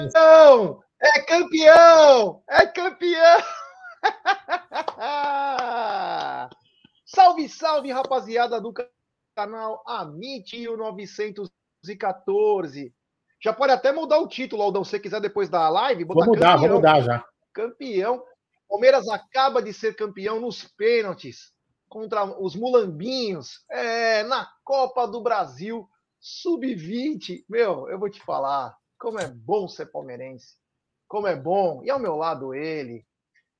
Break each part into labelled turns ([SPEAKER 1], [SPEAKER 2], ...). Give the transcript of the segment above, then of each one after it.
[SPEAKER 1] É campeão! É campeão! É campeão! salve, salve, rapaziada do canal Amit 914. Já pode até mudar o título, Aldão, se você quiser depois da live.
[SPEAKER 2] Vou mudar, campeão. vou mudar já.
[SPEAKER 1] Campeão. Palmeiras acaba de ser campeão nos pênaltis contra os mulambinhos é, na Copa do Brasil Sub-20. Meu, eu vou te falar, como é bom ser palmeirense. Como é bom. E ao meu lado ele,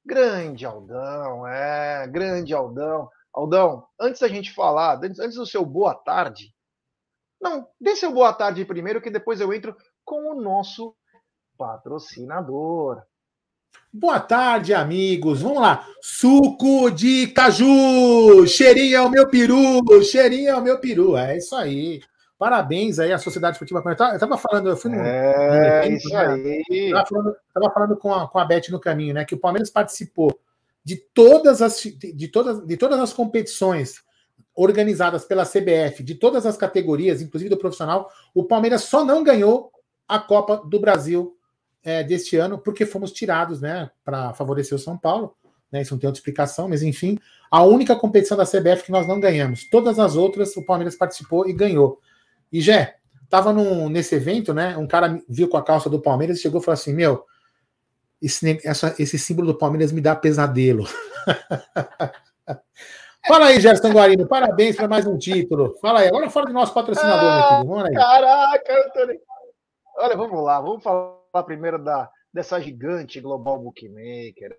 [SPEAKER 1] grande Aldão, é, grande Aldão. Aldão, antes da gente falar, antes, antes do seu boa tarde, não, dê seu boa tarde primeiro, que depois eu entro com o nosso patrocinador.
[SPEAKER 2] Boa tarde, amigos. Vamos lá. Suco de caju. Cheirinho é o meu peru. Cheirinho é o meu peru. É isso aí. Parabéns aí à Sociedade Esportiva Eu estava falando, eu fui no.
[SPEAKER 1] É, no isso né? aí.
[SPEAKER 2] Estava falando, tava falando com, a, com a Beth no caminho, né? Que o Palmeiras participou de todas as, de todas, de todas as competições organizadas pela CBF, de todas as categorias, inclusive do profissional. O Palmeiras só não ganhou a Copa do Brasil é, deste ano, porque fomos tirados, né, para favorecer o São Paulo. Né, isso não tem outra explicação, mas enfim, a única competição da CBF que nós não ganhamos. Todas as outras o Palmeiras participou e ganhou. E Jé, tava num, nesse evento, né? Um cara viu com a calça do Palmeiras e chegou e falou assim: Meu, esse, essa, esse símbolo do Palmeiras me dá pesadelo. Fala aí, Gerson Guarino, parabéns para mais um título. Fala aí, agora fora do nosso patrocinador, ah, meu
[SPEAKER 1] filho. Aí. Caraca, Antônio. Olha, vamos lá, vamos falar primeiro da, dessa gigante global bookmaker,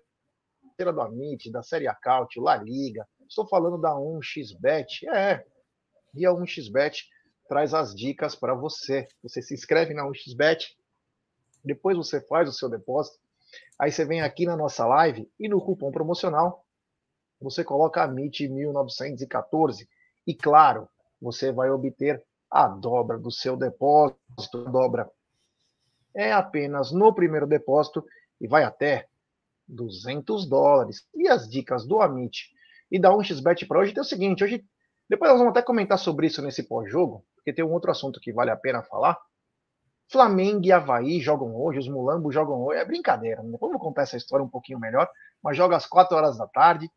[SPEAKER 1] do Amit, da Série Acaute, La Liga. Estou falando da 1xBet. É, e a 1xBet traz as dicas para você. Você se inscreve na 1xBet, depois você faz o seu depósito, aí você vem aqui na nossa live e no cupom promocional você coloca a MIT 1914 e claro, você vai obter a dobra do seu depósito. A dobra é apenas no primeiro depósito e vai até 200 dólares. E as dicas do Amit e da 1xBet para hoje é o seguinte, hoje depois nós vamos até comentar sobre isso nesse pós-jogo, porque tem um outro assunto que vale a pena falar. Flamengo e Havaí jogam hoje, os Mulambos jogam hoje. É brincadeira, né? vamos contar essa história um pouquinho melhor. Mas joga às 4 horas da tarde.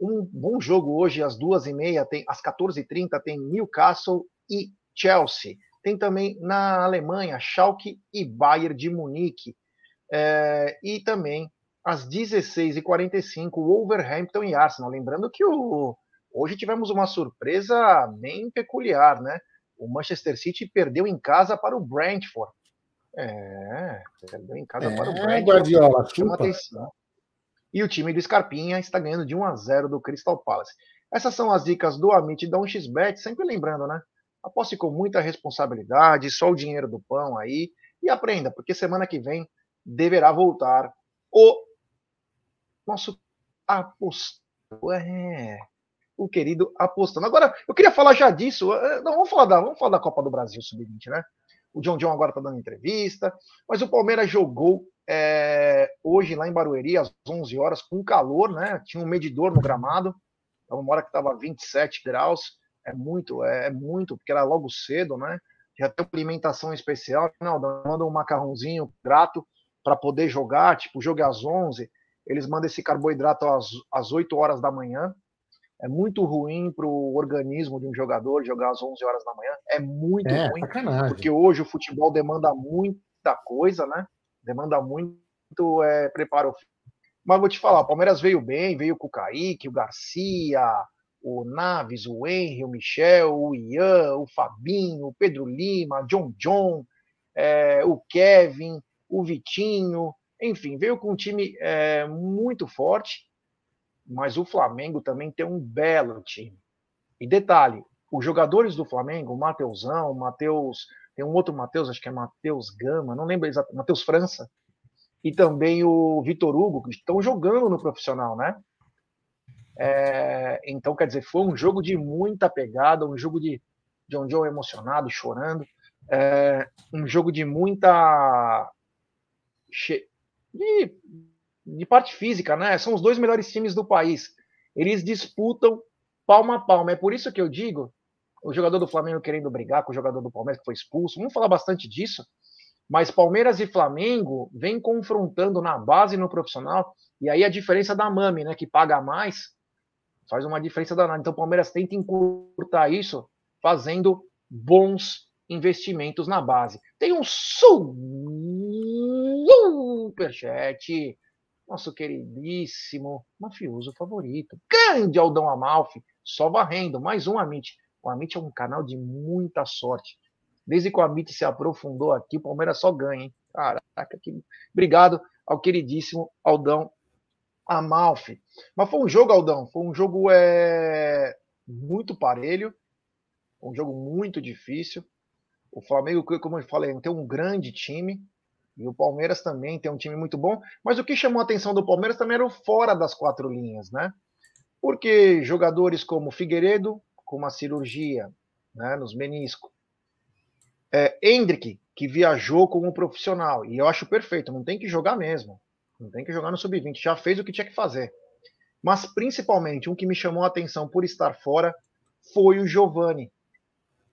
[SPEAKER 1] Um bom jogo hoje, às 2h30, tem, às 14h30, tem Newcastle e Chelsea. Tem também na Alemanha, Schalke e Bayern de Munique. É, e também às 16h45, Wolverhampton e Arsenal. Lembrando que o, hoje tivemos uma surpresa bem peculiar, né? O Manchester City perdeu em casa para o Brentford. É, perdeu em casa é, para o Brentford.
[SPEAKER 2] Guardiola, chama atenção.
[SPEAKER 1] E o time do Scarpinha está ganhando de 1 a 0 do Crystal Palace. Essas são as dicas do Amit da 1xBet, sempre lembrando, né? Aposte com muita responsabilidade, só o dinheiro do pão aí e aprenda, porque semana que vem deverá voltar o nosso apostador. É, o querido apostando. Agora, eu queria falar já disso. Eh, não, vamos falar da, vamos falar da Copa do Brasil Sub-20, né? O John John agora está dando entrevista, mas o Palmeiras jogou é, hoje lá em Barueri, às 11 horas, com calor, né? Tinha um medidor no gramado, então, uma hora que estava 27 graus, é muito, é, é, muito, porque era logo cedo, né? Já tem alimentação especial, não, manda um macarrãozinho grato para poder jogar, tipo, jogo às 11, eles mandam esse carboidrato às, às 8 horas da manhã, é muito ruim para o organismo de um jogador jogar às 11 horas da manhã. É muito é, ruim, sacanagem. porque hoje o futebol demanda muita coisa, né? Demanda muito é, preparo. Mas vou te falar, o Palmeiras veio bem, veio com o Kaique, o Garcia, o Naves, o Henry, o Michel, o Ian, o Fabinho, o Pedro Lima, John John, é, o Kevin, o Vitinho, enfim, veio com um time é, muito forte mas o Flamengo também tem um belo time. E detalhe, os jogadores do Flamengo, o Mateusão, o Matheus, tem um outro Matheus, acho que é Matheus Gama, não lembro exatamente, Matheus França, e também o Vitor Hugo, que estão jogando no profissional, né? É, então, quer dizer, foi um jogo de muita pegada, um jogo de John John emocionado, chorando, é, um jogo de muita. de de parte física, né? São os dois melhores times do país. Eles disputam palma a palma. É por isso que eu digo, o jogador do Flamengo querendo brigar com o jogador do Palmeiras que foi expulso. Vamos falar bastante disso. Mas Palmeiras e Flamengo vêm confrontando na base e no profissional, e aí a diferença da Mami, né, que paga mais, faz uma diferença danada. Então o Palmeiras tenta encurtar isso fazendo bons investimentos na base. Tem um superchat, nosso queridíssimo mafioso favorito, grande Aldão Amalfi, só varrendo, mais um Amit. O Amit é um canal de muita sorte. Desde que o Amit se aprofundou aqui, o Palmeiras só ganha, hein? Caraca, que... obrigado ao queridíssimo Aldão Amalfi. Mas foi um jogo, Aldão, foi um jogo é... muito parelho, um jogo muito difícil. O Flamengo, como eu falei, tem um grande time. E o Palmeiras também tem um time muito bom. Mas o que chamou a atenção do Palmeiras também era o fora das quatro linhas, né? Porque jogadores como Figueiredo, com uma cirurgia né, nos meniscos, é, Hendrick, que viajou como profissional, e eu acho perfeito, não tem que jogar mesmo. Não tem que jogar no sub-20, já fez o que tinha que fazer. Mas principalmente, um que me chamou a atenção por estar fora foi o Giovani.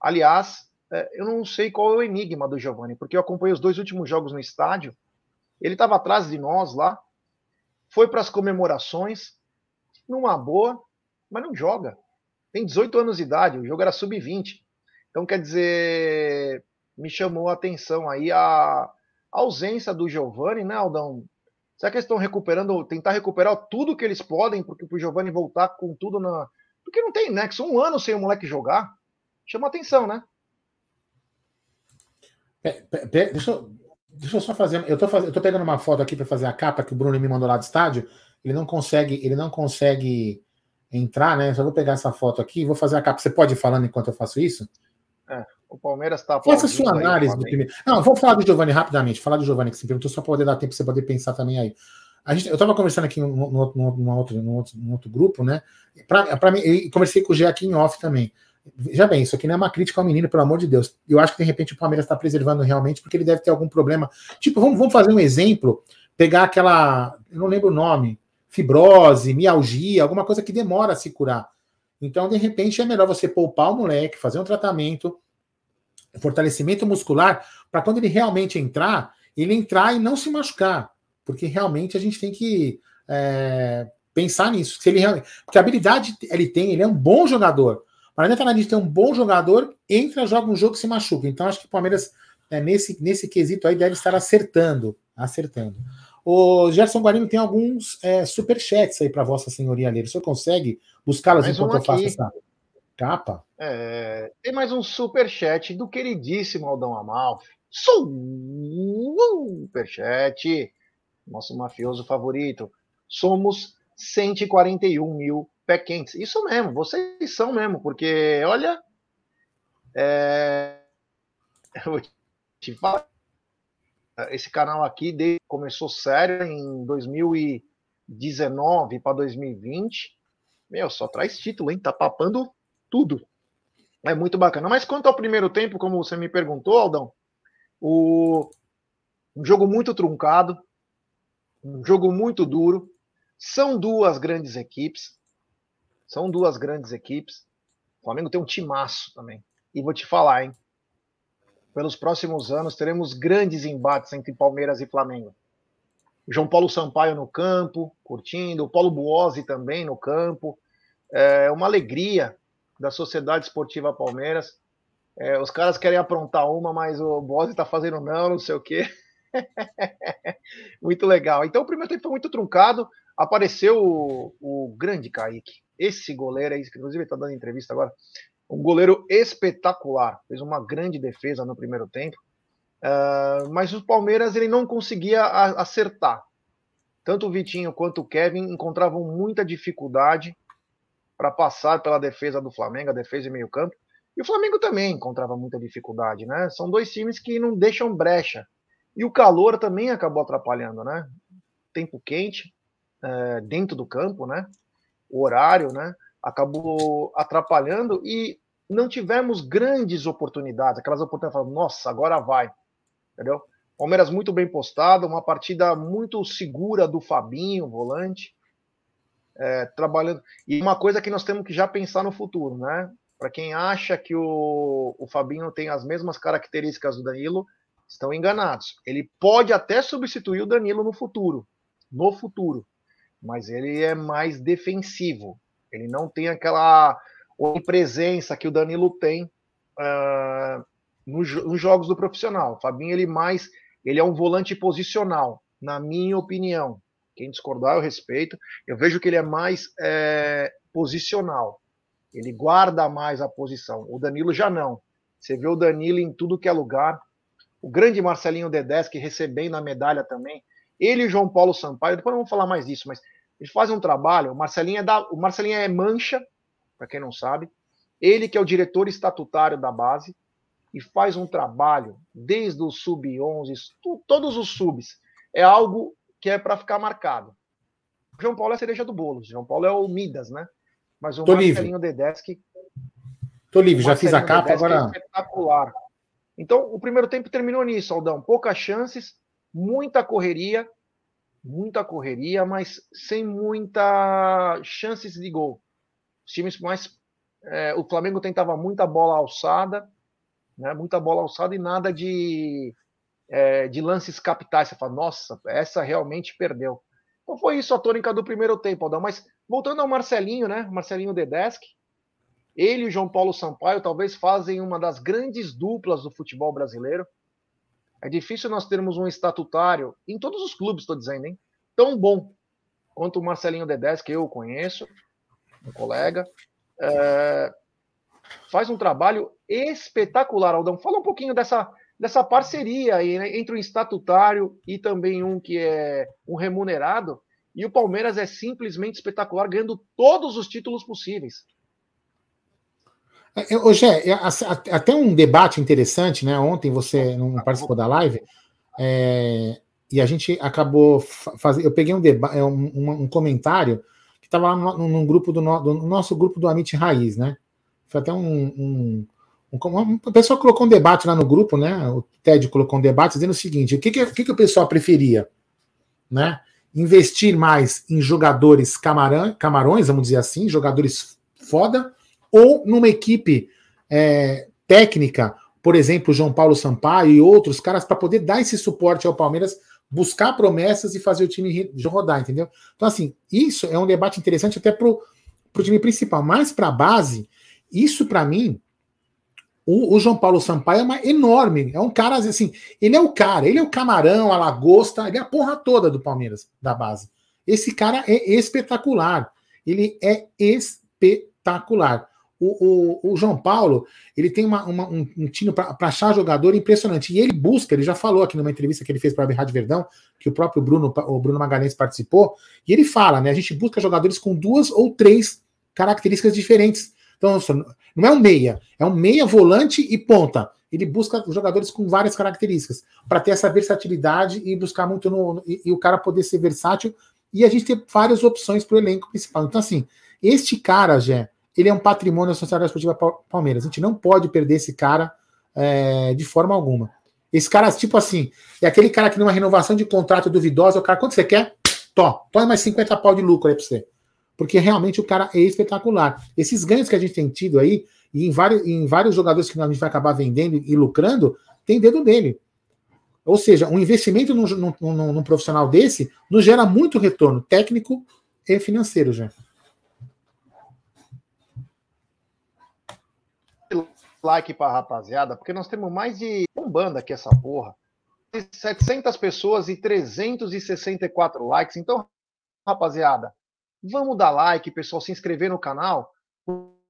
[SPEAKER 1] Aliás, eu não sei qual é o enigma do Giovani, porque eu acompanhei os dois últimos jogos no estádio. Ele estava atrás de nós lá, foi para as comemorações, numa boa, mas não joga. Tem 18 anos de idade, o jogo era sub-20. Então, quer dizer, me chamou a atenção aí a ausência do Giovani, né, Aldão? Será que eles estão recuperando, tentar recuperar tudo que eles podem, porque o Giovani voltar com tudo na. Porque não tem nexo, um ano sem o moleque jogar. Chama atenção, né?
[SPEAKER 2] Deixa, eu, deixa eu só fazer. Eu tô, faz, eu tô pegando uma foto aqui para fazer a capa que o Bruno me mandou lá do estádio. Ele não consegue, ele não consegue entrar, né? Só vou pegar essa foto aqui e vou fazer a capa. Você pode ir falando enquanto eu faço isso?
[SPEAKER 1] É, o Palmeiras está.
[SPEAKER 2] Faça sua análise do primeiro. Não, vamos falar do Giovanni rapidamente. Falar do Giovanni que você perguntou, só para poder dar tempo para você poder pensar também aí. A gente, eu estava conversando aqui no, no, no, no, outro, no, outro, no outro grupo, né? Pra, pra mim, e conversei com o Gê aqui em off também. Veja bem, isso aqui não é uma crítica ao menino, pelo amor de Deus. Eu acho que de repente o Palmeiras está preservando realmente, porque ele deve ter algum problema. Tipo, vamos, vamos fazer um exemplo, pegar aquela, eu não lembro o nome, fibrose, mialgia, alguma coisa que demora a se curar. Então, de repente, é melhor você poupar o moleque, fazer um tratamento, fortalecimento muscular, para quando ele realmente entrar, ele entrar e não se machucar. Porque realmente a gente tem que é, pensar nisso. Se ele realmente, porque a habilidade ele tem, ele é um bom jogador. Não adianta nada de ter um bom jogador, entra, joga um jogo e se machuca. Então acho que o Palmeiras, é, nesse, nesse quesito aí, deve estar acertando. Acertando. O Gerson Guarino tem alguns é, superchats aí para Vossa Senhoria ler. O senhor consegue buscá-los enquanto um eu faço essa capa?
[SPEAKER 1] É, tem mais um superchat do queridíssimo Aldão Amalfi. Superchat. Nosso mafioso favorito. Somos 141 mil pé quentes. Isso mesmo, vocês são mesmo, porque olha, é... eu vou te falar, esse canal aqui começou sério em 2019 para 2020. Meu, só traz título, hein? Tá papando tudo. É muito bacana. Mas quanto ao primeiro tempo, como você me perguntou, Aldão, o... um jogo muito truncado, um jogo muito duro. São duas grandes equipes. São duas grandes equipes. O Flamengo tem um timaço também. E vou te falar, hein? Pelos próximos anos teremos grandes embates entre Palmeiras e Flamengo. João Paulo Sampaio no campo, curtindo, o Paulo Buozzi também no campo. É uma alegria da Sociedade Esportiva Palmeiras. É, os caras querem aprontar uma, mas o Buozzi está fazendo não, não sei o quê. muito legal. Então o primeiro tempo foi muito truncado. Apareceu o, o grande Kaique. Esse goleiro inclusive está dando entrevista agora, um goleiro espetacular. Fez uma grande defesa no primeiro tempo. Uh, mas o Palmeiras ele não conseguia acertar. Tanto o Vitinho quanto o Kevin encontravam muita dificuldade para passar pela defesa do Flamengo, a defesa de meio campo. E o Flamengo também encontrava muita dificuldade, né? São dois times que não deixam brecha. E o calor também acabou atrapalhando, né? Tempo quente, é, dentro do campo, né? O horário, né? Acabou atrapalhando e não tivemos grandes oportunidades. Aquelas oportunidades, nossa, agora vai, entendeu? Palmeiras muito bem postado, uma partida muito segura do Fabinho, volante, é, trabalhando. E uma coisa que nós temos que já pensar no futuro, né? Para quem acha que o, o Fabinho tem as mesmas características do Danilo, estão enganados. Ele pode até substituir o Danilo no futuro, no futuro, mas ele é mais defensivo. Ele não tem aquela presença que o Danilo tem uh, nos, nos, jogos do profissional. O Fabinho ele mais, ele é um volante posicional, na minha opinião. Quem discordar eu respeito. Eu vejo que ele é mais é, posicional. Ele guarda mais a posição. O Danilo já não. Você vê o Danilo em tudo que é lugar. O grande Marcelinho Dedeschi recebendo a medalha também. Ele e o João Paulo Sampaio, depois não vamos falar mais disso, mas eles fazem um trabalho. O Marcelinho é, da, o Marcelinho é mancha, para quem não sabe. Ele que é o diretor estatutário da base e faz um trabalho desde o sub-11, todos os subs. É algo que é para ficar marcado. O João Paulo é a cereja do bolo. O João Paulo é o Midas, né? Mas o
[SPEAKER 2] Tô Marcelinho
[SPEAKER 1] livre. Dedeschi.
[SPEAKER 2] Tô livre, já fiz a capa, agora. É
[SPEAKER 1] espetacular. Então, o primeiro tempo terminou nisso, Aldão. Poucas chances, muita correria, muita correria, mas sem muita chances de gol. Os times mais. É, o Flamengo tentava muita bola alçada, né, muita bola alçada e nada de, é, de lances capitais. Você fala, nossa, essa realmente perdeu. Então foi isso a tônica do primeiro tempo, Aldão. Mas voltando ao Marcelinho, né? Marcelinho Dedeschi, ele e o João Paulo Sampaio talvez fazem uma das grandes duplas do futebol brasileiro. É difícil nós termos um estatutário, em todos os clubes, estou dizendo, hein? Tão bom quanto o Marcelinho Dedés, que eu conheço, um colega. É, faz um trabalho espetacular, Aldão. Fala um pouquinho dessa, dessa parceria aí, né, entre o estatutário e também um que é um remunerado. E o Palmeiras é simplesmente espetacular, ganhando todos os títulos possíveis.
[SPEAKER 2] Hoje é, até um debate interessante, né? Ontem você não participou da live, é, e a gente acabou fazendo. Eu peguei um, debate, um, um, um comentário que estava lá no, num grupo do, no, do, nosso grupo do Amit Raiz, né? Foi até um, um, um, A pessoa colocou um debate lá no grupo, né? O Ted colocou um debate dizendo o seguinte: o que, que, o, que, que o pessoal preferia? Né? Investir mais em jogadores camarão, camarões, vamos dizer assim, jogadores foda, ou numa equipe é, técnica, por exemplo, João Paulo Sampaio e outros caras, para poder dar esse suporte ao Palmeiras, buscar promessas e fazer o time rodar, entendeu? Então, assim, isso é um debate interessante até para o time principal, mas para a base, isso para mim, o, o, João Paulo Sampaio é uma enorme, é um cara assim, ele é o cara, ele é o camarão, a lagosta, ele é a porra toda do Palmeiras, da base. Esse cara é espetacular, ele é espetacular. O, o, o, João Paulo ele tem uma, uma, um, um tino para achar jogador impressionante. E ele busca, ele já falou aqui numa entrevista que ele fez para a Rádio Verdão, que o próprio Bruno, o Bruno Magalhães participou, e ele fala, né? A gente busca jogadores com duas ou três características diferentes. Então, não é um meia, é um meia, volante e ponta. Ele busca jogadores com várias características para ter essa versatilidade e buscar muito no. E, e, o cara poder ser versátil e a gente ter várias opções para o elenco principal. Então, assim, este cara, Jé, ele é um patrimônio da Sociedade Esportiva Palmeiras. A gente não pode perder esse cara é, de forma alguma. Esse cara, tipo assim, é aquele cara que numa renovação de contrato duvidosa, o cara, quanto você quer? Tó, toma mais 50 pau de lucro aí pra você. Porque realmente o cara é espetacular. Esses ganhos que a gente tem tido aí, e em vários, em vários jogadores que a gente vai acabar vendendo e lucrando, tem dedo dele. Ou seja, um investimento num, num, num, num profissional desse nos gera muito retorno técnico e financeiro, já.
[SPEAKER 1] Like pra rapaziada, porque nós temos mais de um banda aqui essa porra. 700 pessoas e 364 likes. Então, rapaziada, vamos dar like, pessoal, se inscrever no canal,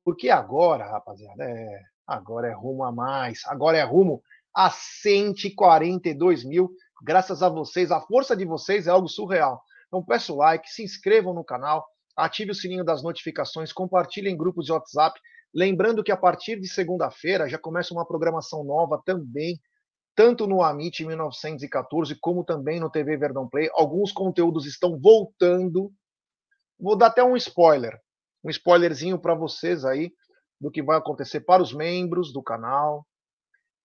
[SPEAKER 1] porque agora, rapaziada, é, agora é rumo a mais. Agora é rumo a 142 mil. Graças a vocês, a força de vocês é algo surreal. Então, peço like, se inscrevam no canal, ative o sininho das notificações, compartilhem em grupos de WhatsApp Lembrando que a partir de segunda-feira já começa uma programação nova também, tanto no Amit 1914 como também no TV Verdão Play. Alguns conteúdos estão voltando. Vou dar até um spoiler, um spoilerzinho para vocês aí do que vai acontecer para os membros do canal.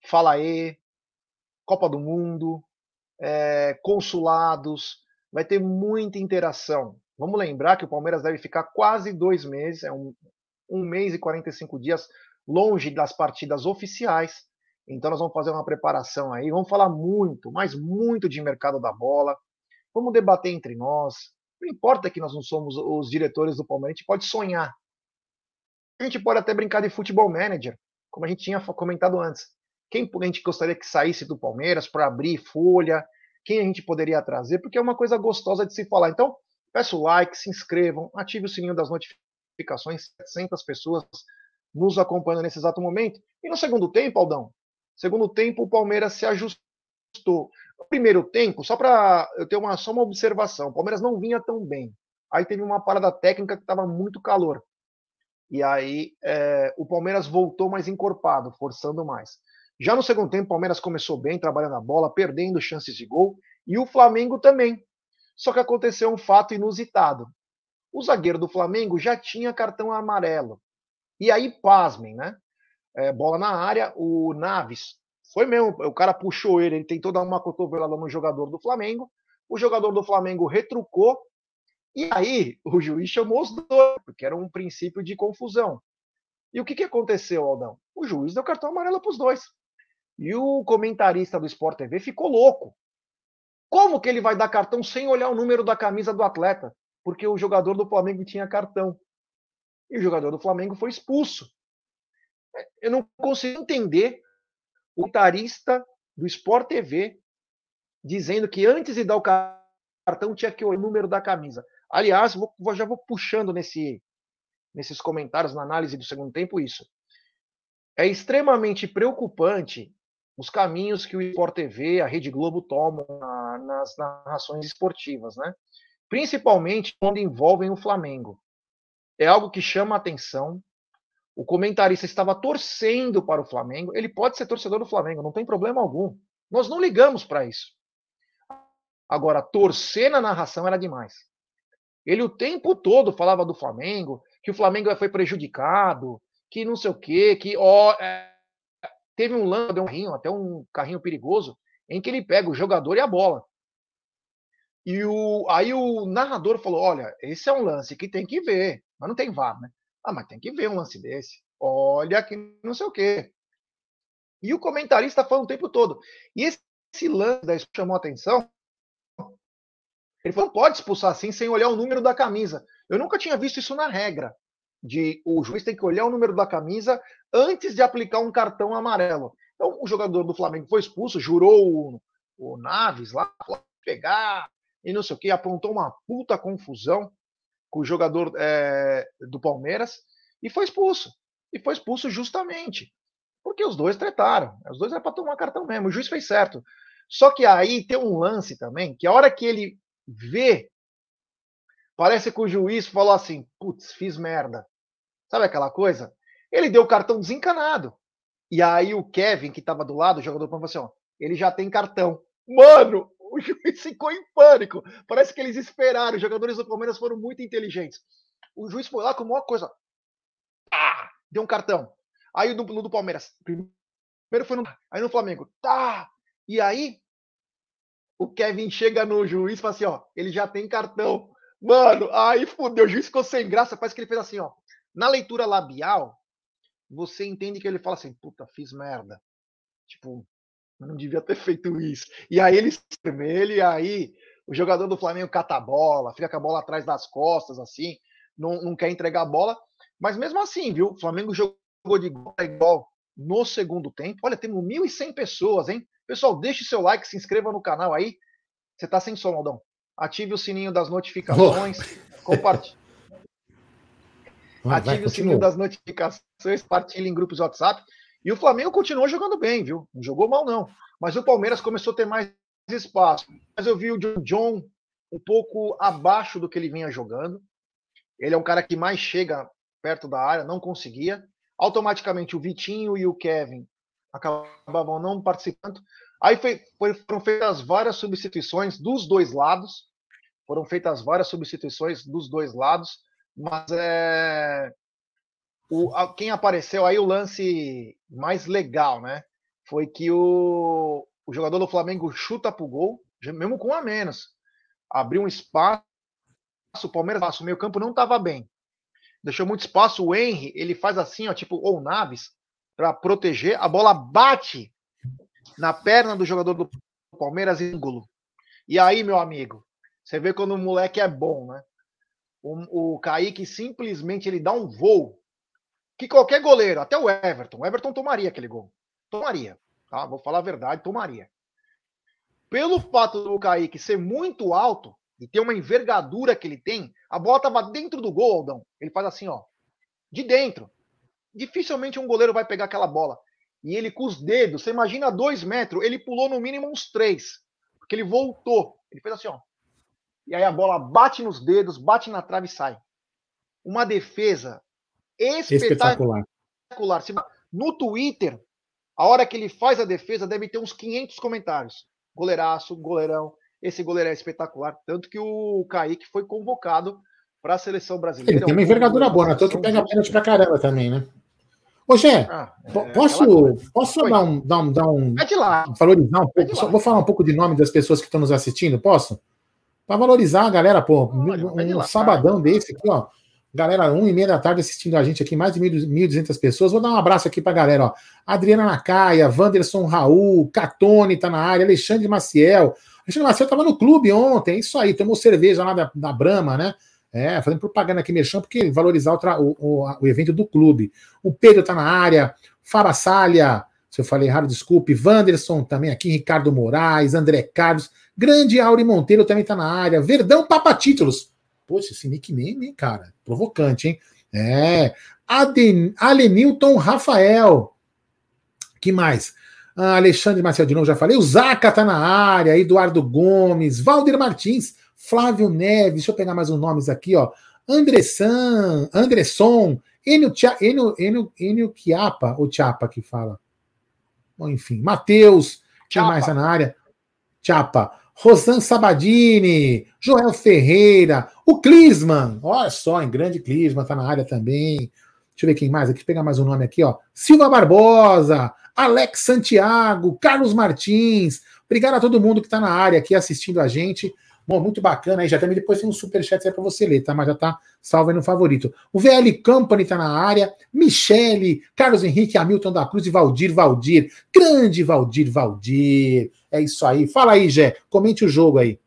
[SPEAKER 1] Fala aí, Copa do Mundo, é, consulados, vai ter muita interação. Vamos lembrar que o Palmeiras deve ficar quase dois meses, é um, um mês e 45 dias longe das partidas oficiais. Então nós vamos fazer uma preparação aí, vamos falar muito, mas muito de mercado da bola. Vamos debater entre nós. Não importa que nós não somos os diretores do Palmeiras, a gente pode sonhar. A gente pode até brincar de futebol manager, como a gente tinha comentado antes. Quem a gente gostaria que saísse do Palmeiras para abrir folha? Quem a gente poderia trazer? Porque é uma coisa gostosa de se falar. Então, peço like, se inscrevam, ative o sininho das notificações. 700 pessoas nos acompanhando nesse exato momento. E no segundo tempo, Aldão, segundo tempo, o Palmeiras se ajustou. No primeiro tempo, só para eu ter uma, só uma observação, o Palmeiras não vinha tão bem. Aí teve uma parada técnica que estava muito calor. E aí é, o Palmeiras voltou mais encorpado, forçando mais. Já no segundo tempo, o Palmeiras começou bem, trabalhando a bola, perdendo chances de gol, e o Flamengo também. Só que aconteceu um fato inusitado. O zagueiro do Flamengo já tinha cartão amarelo. E aí, pasmem, né? É, bola na área, o Naves foi mesmo, o cara puxou ele, ele tentou dar uma cotovelada no jogador do Flamengo, o jogador do Flamengo retrucou, e aí o juiz chamou os dois, porque era um princípio de confusão. E o que, que aconteceu, Aldão? O juiz deu cartão amarelo para os dois. E o comentarista do Sport TV ficou louco. Como que ele vai dar cartão sem olhar o número da camisa do atleta? Porque o jogador do Flamengo tinha cartão e o jogador do Flamengo foi expulso. É, eu não consigo entender o comentarista do Sport TV dizendo que antes de dar o cartão tinha que o número da camisa. Aliás, vou, já vou puxando nesse, nesses comentários, na análise do segundo tempo, isso. É extremamente preocupante os caminhos que o Sport TV, a Rede Globo tomam na, nas narrações esportivas, né? Principalmente quando envolvem o Flamengo é algo que chama a atenção. O comentarista estava torcendo para o Flamengo. Ele pode ser torcedor do Flamengo, não tem problema algum. Nós não ligamos para isso. Agora, torcer na narração era demais. Ele o tempo todo falava do Flamengo, que o Flamengo foi prejudicado, que não sei o quê, que ó, é, teve um lance, um carrinho, até um carrinho perigoso, em que ele pega o jogador e a bola. E o, aí o narrador falou: olha, esse é um lance que tem que ver, mas não tem VAR, né? Ah, mas tem que ver um lance desse. Olha que não sei o quê. E o comentarista falou o tempo todo. E esse, esse lance da chamou atenção. Ele falou: pode expulsar assim sem olhar o número da camisa. Eu nunca tinha visto isso na regra. De o juiz tem que olhar o número da camisa antes de aplicar um cartão amarelo. Então, o jogador do Flamengo foi expulso, jurou o, o Naves lá, pegar, e não sei o que, apontou uma puta confusão com o jogador é, do Palmeiras e foi expulso. E foi expulso justamente porque os dois tretaram. Os dois eram para tomar cartão mesmo. O juiz fez certo. Só que aí tem um lance também, que a hora que ele vê, parece que o juiz falou assim: putz, fiz merda. Sabe aquela coisa? Ele deu o cartão desencanado. E aí o Kevin, que estava do lado, o jogador, falou assim: ó, ele já tem cartão. Mano, o juiz ficou em pânico. Parece que eles esperaram. Os jogadores do Palmeiras foram muito inteligentes. O juiz foi lá com uma coisa. Ah, deu um cartão. Aí no, no do Palmeiras. Primeiro foi no. Aí no Flamengo. Tá! E aí, o Kevin chega no juiz e fala assim: ó, ele já tem cartão. Mano, aí fudeu. O juiz ficou sem graça. Parece que ele fez assim, ó. Na leitura labial, você entende que ele fala assim: puta, fiz merda. Tipo, não devia ter feito isso. E aí ele vermelho, e aí o jogador do Flamengo cata a bola, fica com a bola atrás das costas, assim, não, não quer entregar a bola. Mas mesmo assim, viu? O Flamengo jogou de igual a igual no segundo tempo. Olha, temos 1.100 pessoas, hein? Pessoal, deixe seu like, se inscreva no canal aí. Você tá sem som, Aldão. Ative o sininho das notificações, compartilhe. Ative vai, o sininho das notificações, compartilhe em grupos WhatsApp. E o Flamengo continuou jogando bem, viu? Não jogou mal, não. Mas o Palmeiras começou a ter mais espaço. Mas eu vi o John, um pouco abaixo do que ele vinha jogando. Ele é um cara que mais chega perto da área, não conseguia. Automaticamente o Vitinho e o Kevin acabavam não participando. Aí foi, foram feitas várias substituições dos dois lados. Foram feitas várias substituições dos dois lados. Mas é, o, a, quem apareceu aí, o lance mais legal, né? Foi que o, o jogador do Flamengo chuta pro gol, mesmo com um a menos. Abriu um espaço, o Palmeiras, o meio campo não estava bem. Deixou muito espaço, o Henry, ele faz assim, ó, tipo, ou Naves, para proteger, a bola bate na perna do jogador do Palmeiras, ângulo. E aí, meu amigo, você vê quando o moleque é bom, né? O, o Kaique simplesmente ele dá um voo que qualquer goleiro, até o Everton, o Everton tomaria aquele gol. Tomaria, tá? Vou falar a verdade, tomaria. Pelo fato do Kaique ser muito alto e ter uma envergadura que ele tem, a bola estava dentro do gol, Aldão. Ele faz assim, ó, de dentro. Dificilmente um goleiro vai pegar aquela bola. E ele com os dedos, você imagina dois metros, ele pulou no mínimo uns três. Porque ele voltou. Ele fez assim, ó. E aí a bola bate nos dedos, bate na trave e sai. Uma defesa espetacular. espetacular. No Twitter, a hora que ele faz a defesa, deve ter uns 500 comentários. Goleiraço, goleirão. Esse goleiro é espetacular. Tanto que o Kaique foi convocado para a seleção brasileira.
[SPEAKER 2] Ele tem uma envergadura boa, né? Tô que pega pênalti pra caramba também, né? Ô, Gé, ah, é, posso, posso dar um, dar um, dar um.
[SPEAKER 1] É de lá.
[SPEAKER 2] Valorizar um pouco. Só, vou falar um pouco de nome das pessoas que estão nos assistindo, posso? Para valorizar a galera, pô. Um, um sabadão desse aqui, ó. Galera, um e meia da tarde assistindo a gente aqui, mais de 1.200 pessoas. Vou dar um abraço aqui pra galera, ó. Adriana Nacaia, Wanderson Raul, Catone tá na área, Alexandre Maciel. Alexandre Maciel tava no clube ontem, é isso aí, tomou cerveja lá da, da Brama, né? É, fazendo propaganda aqui, Merchan, porque valorizar o, o, o, evento do clube. O Pedro tá na área, Fara Salha, se eu falei errado, desculpe. Wanderson também aqui, Ricardo Moraes, André Carlos, grande Auri Monteiro também tá na área. Verdão Papa Títulos. Poxa, esse nickname, hein, cara? Provocante, hein? É. Aden, Alenilton Rafael. Que mais? Ah, Alexandre Marcel de novo, já falei. O Zaca tá na área. Eduardo Gomes. Valdir Martins. Flávio Neves, deixa eu pegar mais uns nomes aqui, ó. Andressan, Andresson, Enio, Enio, Enio, Enio Chiapa, ou Chiapa que fala. Bom, enfim, Matheus, quem mais tá na área? Chapa. Rosan Sabadini, Joel Ferreira, o Clisman, olha só, em grande Clisman, tá na área também. Deixa eu ver quem mais aqui, pegar mais um nome aqui, ó. Silva Barbosa, Alex Santiago, Carlos Martins. Obrigado a todo mundo que está na área aqui assistindo a gente. Bom, muito bacana aí. Já também depois tem um superchat aí para você ler, tá? Mas já tá salvo aí no favorito. O VL Company tá na área. Michele, Carlos Henrique, Hamilton da Cruz e Valdir Valdir. Grande Valdir Valdir. É isso aí. Fala aí, Gé. Comente o jogo aí.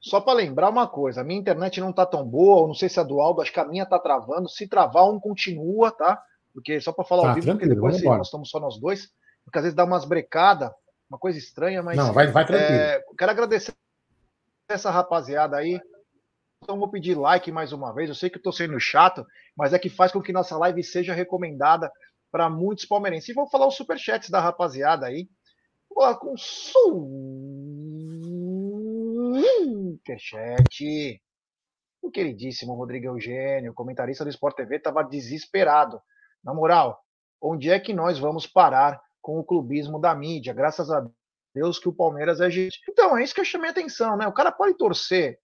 [SPEAKER 1] Só para lembrar uma coisa, a minha internet não tá tão boa, não sei se é do Aldo, acho que a minha tá travando. Se travar, um continua, tá? Porque só para falar tá, ao vivo, porque depois nós estamos só nós dois, porque às vezes dá umas brecadas uma coisa estranha, mas.
[SPEAKER 2] Não, vai, vai tranquilo. É,
[SPEAKER 1] quero agradecer essa rapaziada aí. Então vou pedir like mais uma vez. Eu sei que estou sendo chato, mas é que faz com que nossa live seja recomendada para muitos palmeirenses. E vou falar os superchats da rapaziada aí. Vou lá com superchat. O queridíssimo Rodrigo Eugênio, comentarista do Sport TV, estava desesperado. Na moral, onde é que nós vamos parar com o clubismo da mídia. Graças a Deus que o Palmeiras é gente. Então, é isso que eu chamei a atenção, né? O cara pode torcer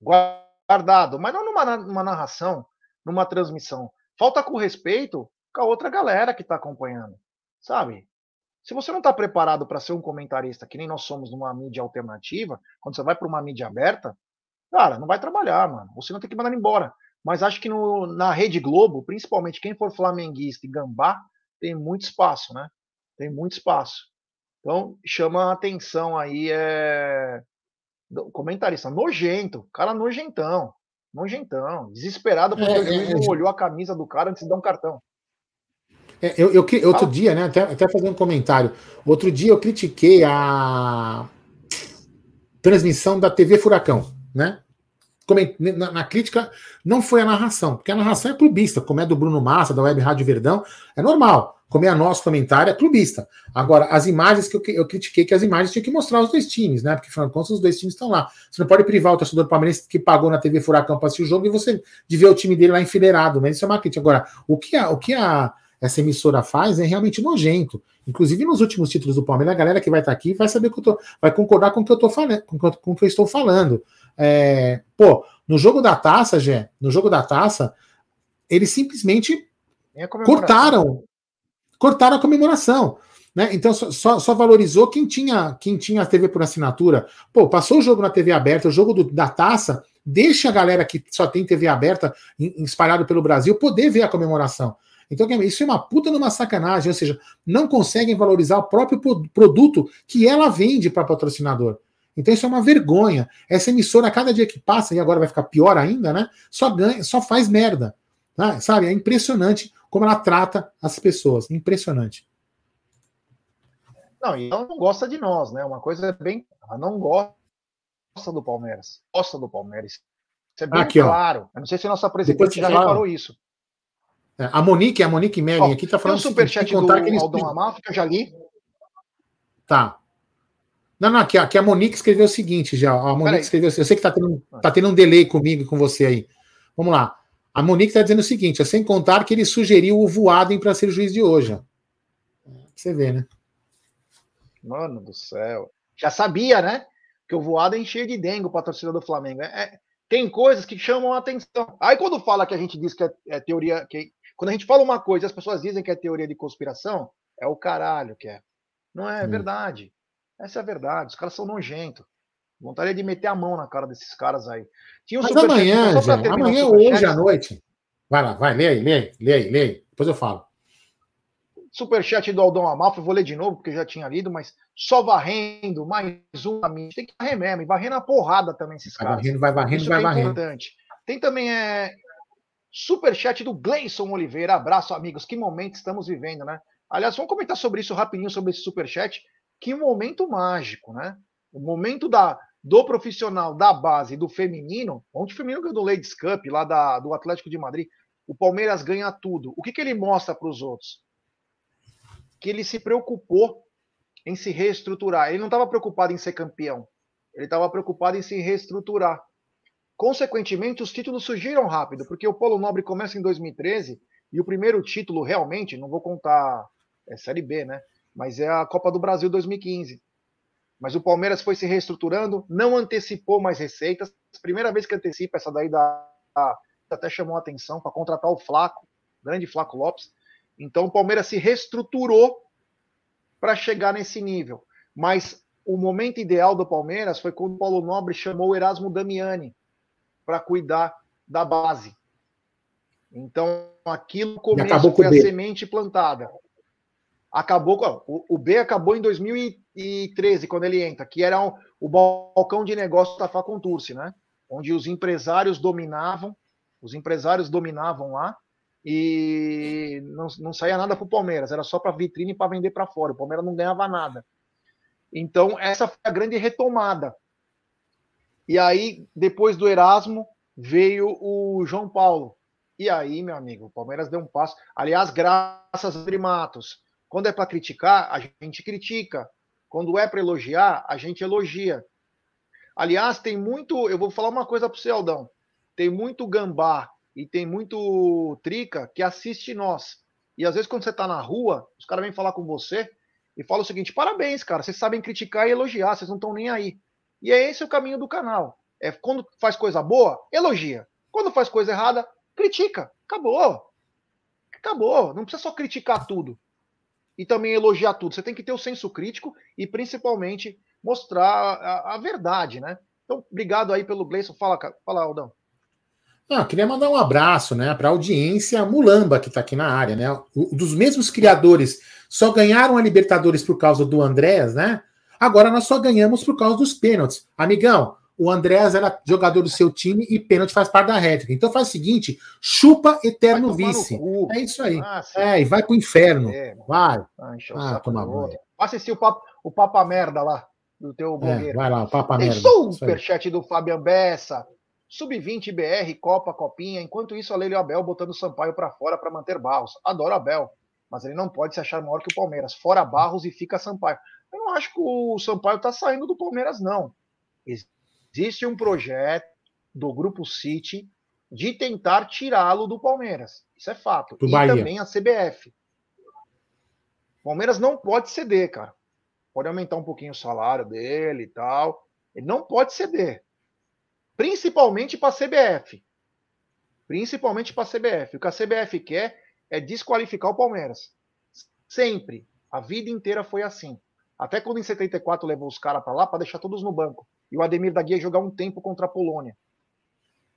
[SPEAKER 1] guardado, mas não numa, numa narração, numa transmissão. Falta com respeito com a outra galera que está acompanhando, sabe? Se você não está preparado para ser um comentarista, que nem nós somos numa mídia alternativa, quando você vai para uma mídia aberta, cara, não vai trabalhar, mano. Você não tem que mandar embora. Mas acho que no, na Rede Globo, principalmente quem for flamenguista e gambá, tem muito espaço, né? tem muito espaço. Então, chama a atenção aí, é... comentarista, nojento, cara nojentão, nojentão, desesperado porque é, o juiz é, não é, olhou a camisa do cara antes de dar um cartão.
[SPEAKER 2] É, eu, eu, outro ah. dia, né, até, até fazer um comentário, outro dia eu critiquei a transmissão da TV Furacão, né? Na, na, crítica, não foi a narração, porque a narração é clubista, como é do Bruno Massa, da Web Rádio Verdão, é normal como é a nosso comentário, é clubista. Agora, as imagens que eu, eu, critiquei, que as imagens tinham que mostrar os dois times, né? Porque, afinal de contas, os dois times estão lá. Você não pode privar o torcedor palmeirense que pagou na TV Furacão para assistir o jogo e você de ver o time dele lá enfileirado, né? Isso é uma crítica. Agora, o que a, o que a, essa emissora faz é realmente nojento. Inclusive, nos últimos títulos do Palmeiras, a galera que vai estar aqui vai saber que eu tô, vai concordar com o que eu tô falando, com, com o que eu estou falando. É, pô, no jogo da taça, Gé, no jogo da taça, eles simplesmente cortaram cortaram a comemoração. Né? Então só, só, valorizou quem tinha quem tinha a TV por assinatura. Pô, passou o jogo na TV aberta, o jogo do, da taça, deixa a galera que só tem TV aberta espalhado pelo Brasil poder ver a comemoração. Então, isso é uma puta numa sacanagem, ou seja, não conseguem valorizar o próprio produto que ela vende para patrocinador. Então isso é uma vergonha. Essa emissora, a cada dia que passa, e agora vai ficar pior ainda, né? Só ganha, só faz merda. Né? Sabe? É impressionante como ela trata as pessoas. Impressionante.
[SPEAKER 1] Não, e ela não gosta de nós, né? Uma coisa bem. Ela não gosta do Palmeiras. Gosta do Palmeiras. Isso é bem
[SPEAKER 2] aqui,
[SPEAKER 1] claro. Ó. Eu não sei se a nossa presidente já reparou isso.
[SPEAKER 2] É, a Monique, a Monique Merlin aqui está falando.
[SPEAKER 1] Tem o superchat do eles... Aldão Amalfi, que eu já li.
[SPEAKER 2] Tá. Não, não, aqui, aqui a Monique escreveu o seguinte já. A Monique escreveu Eu sei que está tendo, ah. tá tendo um delay comigo e com você aí. Vamos lá. A Monique está dizendo o seguinte: sem contar que ele sugeriu o Voaden para ser juiz de hoje. Você vê, né?
[SPEAKER 1] Mano do céu. Já sabia, né? Que o Voaden enchia de dengue para a torcida do Flamengo. É, é, tem coisas que chamam a atenção. Aí quando fala que a gente diz que é, é teoria. Que, quando a gente fala uma coisa as pessoas dizem que é teoria de conspiração, é o caralho que é. Não é hum. verdade. Essa é a verdade. Os caras são nojentos. Vontade de meter a mão na cara desses caras aí.
[SPEAKER 2] Tinha um Mas amanhã, já, amanhã hoje à noite. Vai lá, vai, lê aí, lê aí, lê aí, lê aí. Depois eu falo.
[SPEAKER 1] Superchat do Aldão Amalfi, vou ler de novo, porque já tinha lido, mas só varrendo, mais um Tem que varrer mesmo, e varrendo a porrada também esses
[SPEAKER 2] vai
[SPEAKER 1] caras.
[SPEAKER 2] Varrendo, vai varrendo, Isso vai é varrendo.
[SPEAKER 1] importante. Tem também é, superchat do Gleison Oliveira. Abraço, amigos. Que momento estamos vivendo, né? Aliás, vamos comentar sobre isso rapidinho, sobre esse superchat que momento mágico, né? O momento da, do profissional, da base do feminino. Ontem o feminino ganhou do Ladies Cup, lá da, do Atlético de Madrid. O Palmeiras ganha tudo. O que, que ele mostra para os outros? Que ele se preocupou em se reestruturar. Ele não estava preocupado em ser campeão. Ele estava preocupado em se reestruturar. Consequentemente, os títulos surgiram rápido, porque o Polo Nobre começa em 2013 e o primeiro título realmente, não vou contar é Série B, né? mas é a Copa do Brasil 2015. Mas o Palmeiras foi se reestruturando, não antecipou mais receitas. Primeira vez que antecipa essa daí da até chamou a atenção para contratar o Flaco, grande Flaco Lopes. Então o Palmeiras se reestruturou para chegar nesse nível. Mas o momento ideal do Palmeiras foi quando o Paulo Nobre chamou o Erasmo Damiani para cuidar da base. Então aquilo começou foi a semente plantada acabou o, o B acabou em 2013 quando ele entra, que era um, o balcão de negócio da Faconturce, né? Onde os empresários dominavam, os empresários dominavam lá e não, não saía nada para o Palmeiras, era só para vitrine para vender para fora. O Palmeiras não ganhava nada. Então essa foi a grande retomada. E aí depois do Erasmo veio o João Paulo. E aí, meu amigo, o Palmeiras deu um passo. Aliás, graças a Matos, quando é para criticar, a gente critica. Quando é para elogiar, a gente elogia. Aliás, tem muito. Eu vou falar uma coisa para o Aldão. Tem muito gambá e tem muito trica que assiste nós. E às vezes, quando você está na rua, os caras vêm falar com você e falam o seguinte: parabéns, cara, vocês sabem criticar e elogiar, vocês não estão nem aí. E é esse o caminho do canal. É quando faz coisa boa, elogia. Quando faz coisa errada, critica. Acabou. Acabou. Não precisa só criticar tudo e também elogiar tudo. Você tem que ter o senso crítico e principalmente mostrar a, a verdade, né? Então, obrigado aí pelo Gleison. Fala, fala Aldão.
[SPEAKER 2] Não, queria mandar um abraço né, para a audiência Mulamba, que está aqui na área. Né? O, dos mesmos criadores só ganharam a Libertadores por causa do Andrés, né? Agora nós só ganhamos por causa dos pênaltis. Amigão, o Andréas era jogador do seu time e pênalti faz parte da rétrica. Então faz o seguinte: chupa eterno vice. É isso aí. Ah, é, e vai pro inferno. É, vai. Ah,
[SPEAKER 1] ah tomar banho. Assistir o papo, o Papa Merda lá, do teu blogueiro. É,
[SPEAKER 2] vai lá, o Papa Tem
[SPEAKER 1] Merda. Superchat do Fabian Bessa. Sub-20 BR, Copa, Copinha. Enquanto isso, a Leilio Abel botando o Sampaio para fora para manter Barros. Adoro Abel, mas ele não pode se achar maior que o Palmeiras. Fora Barros e fica Sampaio. Eu não acho que o Sampaio tá saindo do Palmeiras, não existe um projeto do Grupo City de tentar tirá-lo do Palmeiras. Isso é fato. Do e Bahia. também a CBF. O Palmeiras não pode ceder, cara. Pode aumentar um pouquinho o salário dele e tal. Ele não pode ceder. Principalmente para a CBF. Principalmente para a CBF. O que a CBF quer é desqualificar o Palmeiras. Sempre. A vida inteira foi assim. Até quando em 74 levou os caras para lá para deixar todos no banco e o Ademir da Guia jogar um tempo contra a Polônia.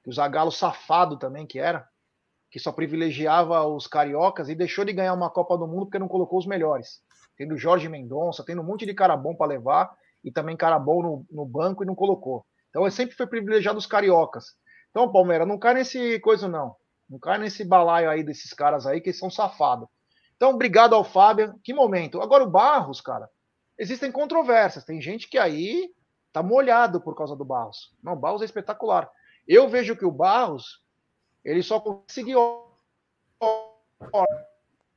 [SPEAKER 1] O Zagallo safado também que era. que só privilegiava os cariocas e deixou de ganhar uma Copa do Mundo porque não colocou os melhores. Tendo Jorge Mendonça, tendo um monte de cara bom para levar e também cara bom no, no banco e não colocou. Então ele sempre foi privilegiado os cariocas. Então, Palmeiras, não cai nesse coisa, não. Não cai nesse balaio aí desses caras aí que são safados. Então, obrigado ao Fábio. Que momento. Agora, o Barros, cara, existem controvérsias. Tem gente que aí tá molhado por causa do Barros. Não, o Barros é espetacular. Eu vejo que o Barros, ele só conseguiu.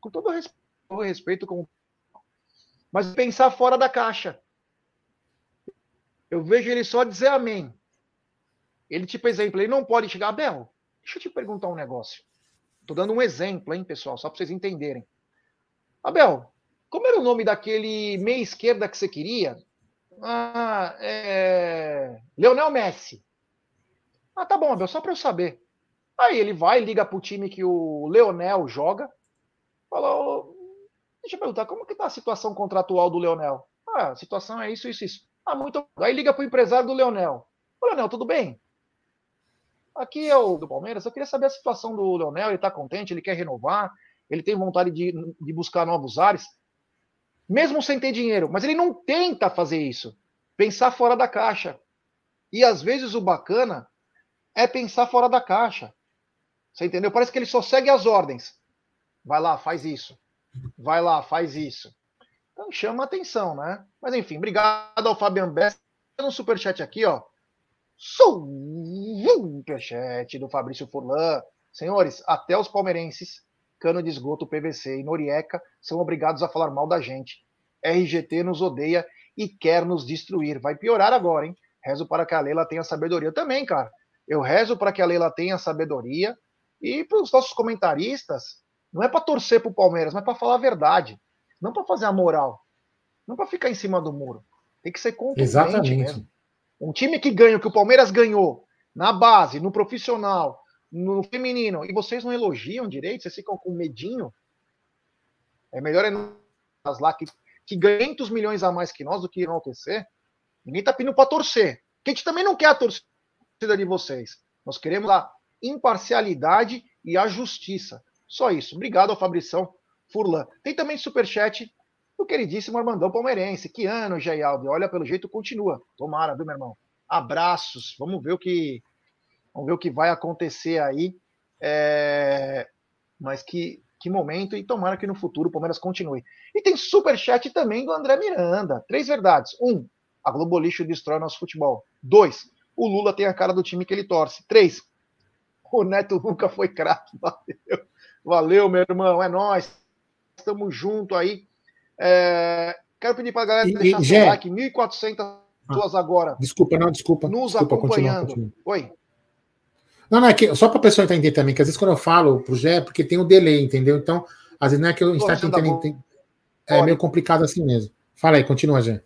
[SPEAKER 1] Com todo o respeito, com mas pensar fora da caixa. Eu vejo ele só dizer amém. Ele, tipo, exemplo, ele não pode chegar, Abel, deixa eu te perguntar um negócio. Estou dando um exemplo, hein, pessoal, só para vocês entenderem. Abel, como era o nome daquele meia esquerda que você queria? Ah, é... Leonel Messi. Ah, tá bom, Abel, só para eu saber. Aí ele vai, liga pro time que o Leonel joga, fala, oh, deixa eu perguntar, como que tá a situação contratual do Leonel? Ah, a situação é isso, isso, isso. Ah, muito. Aí liga para o empresário do Leonel. Ô, Leonel, tudo bem? Aqui é o do Palmeiras. Eu queria saber a situação do Leonel. Ele está contente, ele quer renovar, ele tem vontade de, de buscar novos ares, mesmo sem ter dinheiro. Mas ele não tenta fazer isso. Pensar fora da caixa. E às vezes o bacana é pensar fora da caixa. Você entendeu? Parece que ele só segue as ordens. Vai lá, faz isso. Vai lá, faz isso. Então chama atenção, né? Mas enfim, obrigado ao Fabian Bessa no superchat aqui, ó. Superchat do Fabrício Furlan. Senhores, até os palmeirenses, cano de esgoto PVC e Noriega são obrigados a falar mal da gente. RGT nos odeia e quer nos destruir. Vai piorar agora, hein? Rezo para que a Leila tenha sabedoria também, cara. Eu rezo para que a Leila tenha sabedoria e para os nossos comentaristas, não é para torcer para o Palmeiras, mas para falar a verdade. Não para fazer a moral. Não para ficar em cima do muro. Tem que ser contundente Exatamente. mesmo. Um time que ganha o que o Palmeiras ganhou na base, no profissional, no feminino, e vocês não elogiam direito, vocês ficam com medinho. É melhor é nós lá que, que ganha 500 milhões a mais que nós do que enaltecer. Ninguém tá pedindo para torcer. Que a gente também não quer a torcida de vocês. Nós queremos a imparcialidade e a justiça. Só isso. Obrigado ao Fabrição Furlan. Tem também superchat do queridíssimo Armandão Palmeirense. Que ano, Jaialdo. Olha, pelo jeito continua. Tomara, viu, meu irmão? Abraços. Vamos ver o que, vamos ver o que vai acontecer aí. É... Mas que, que momento. E tomara que no futuro o Palmeiras continue. E tem superchat também do André Miranda. Três verdades. Um, a Globo Lixo destrói nosso futebol. Dois, o Lula tem a cara do time que ele torce. Três, o Neto nunca foi craque. Valeu. Valeu, meu irmão. É nós estamos junto aí. É, quero pedir para a galera deixar e, seu like, 1.400 ah, pessoas agora.
[SPEAKER 2] Desculpa, não, desculpa.
[SPEAKER 1] Nos
[SPEAKER 2] desculpa,
[SPEAKER 1] acompanhando. Continua, continua. Oi.
[SPEAKER 2] Não, não, é que, só para a pessoa entender também, que às vezes quando eu falo pro Gé, é porque tem o um delay, entendeu? Então, às vezes não é que eu está tentando. Tá é meio complicado assim mesmo. Fala aí, continua, Gé.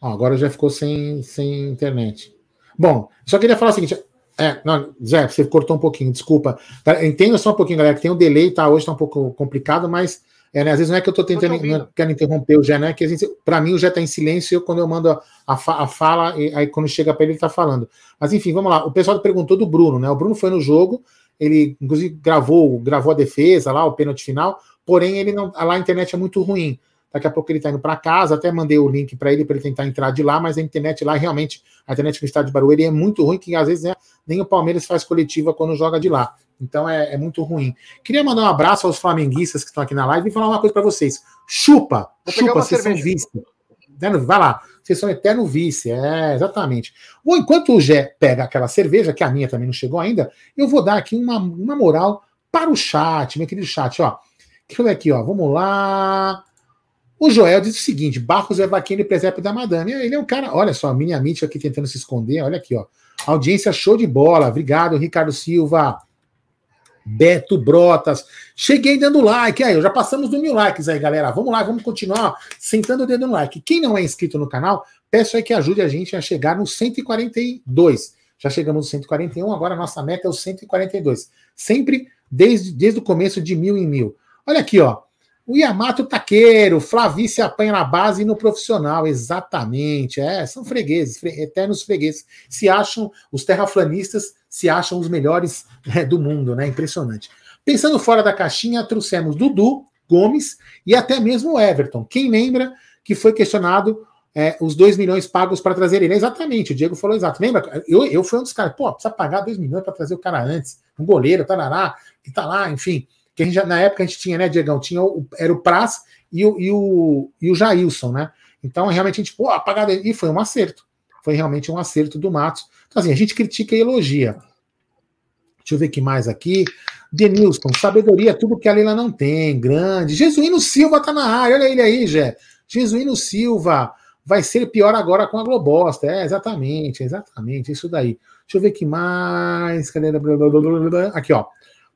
[SPEAKER 2] Ó, agora já ficou sem, sem internet. Bom, só queria falar o seguinte: é, não, Zé, você cortou um pouquinho, desculpa. Entenda só um pouquinho, galera, que tem um delay, tá? Hoje tá um pouco complicado, mas é, né, às vezes não é que eu tô tentando, não quero interromper o Zé, né? Que para mim o Zé tá em silêncio quando eu mando a, a, a fala, e aí quando chega para ele, ele tá falando. Mas enfim, vamos lá. O pessoal perguntou do Bruno, né? O Bruno foi no jogo, ele inclusive gravou, gravou a defesa lá, o pênalti final, porém ele não, lá a internet é muito ruim. Daqui a pouco ele está indo para casa, até mandei o link para ele para ele tentar entrar de lá, mas a internet lá realmente, a internet no estádio de Barueri é muito ruim, que às vezes né, nem o Palmeiras faz coletiva quando joga de lá. Então é, é, muito ruim. Queria mandar um abraço aos flamenguistas que estão aqui na live e falar uma coisa para vocês. Chupa, Vou chupa, vocês cerveja. são vice. Vai lá, vocês são eterno vice, é, exatamente. Bom, enquanto o Gé pega aquela cerveja, que a minha também não chegou ainda, eu vou dar aqui uma, uma moral para o chat, meu querido chat, ó. Deixa eu ver aqui, ó, vamos lá. O Joel diz o seguinte: Barros é vaquinho e presépio da madame. Ele é um cara, olha só, mini Amit aqui tentando se esconder, olha aqui, ó. Audiência show de bola. Obrigado, Ricardo Silva. Beto Brotas. Cheguei dando like. Aí, já passamos do mil likes aí, galera. Vamos lá, vamos continuar sentando o dedo no like. Quem não é inscrito no canal, peço aí que ajude a gente a chegar no 142. Já chegamos no 141, agora a nossa meta é o 142. Sempre desde, desde o começo de mil em mil. Olha aqui, ó. O Yamato Taqueiro, Flavícia apanha na base e no profissional, exatamente. É, são fregueses, fre eternos fregueses. Se acham, os terraplanistas se acham os melhores é, do mundo, né? Impressionante. Pensando fora da caixinha, trouxemos Dudu, Gomes e até mesmo o Everton. Quem lembra que foi questionado é, os 2 milhões pagos para trazer ele? Exatamente, o Diego falou exato. Lembra? Eu, eu fui um dos caras, pô, precisa pagar 2 milhões para trazer o cara antes. Um goleiro, tarará, que tá lá, enfim que a gente, na época a gente tinha, né, Diegão? Tinha o, era o Praz e o, e o, e o Jailson, né? Então, realmente, a gente, pô, apagada. E foi um acerto. Foi realmente um acerto do Matos. Então, assim, a gente critica e elogia. Deixa eu ver que mais aqui. Denilson, sabedoria, tudo que a Leila não tem. Grande. Jesuíno Silva tá na área. Olha ele aí, Jé. Jesuíno Silva. Vai ser pior agora com a Globosta. É, exatamente, exatamente. Isso daí. Deixa eu ver que mais. Cadê? Aqui, ó.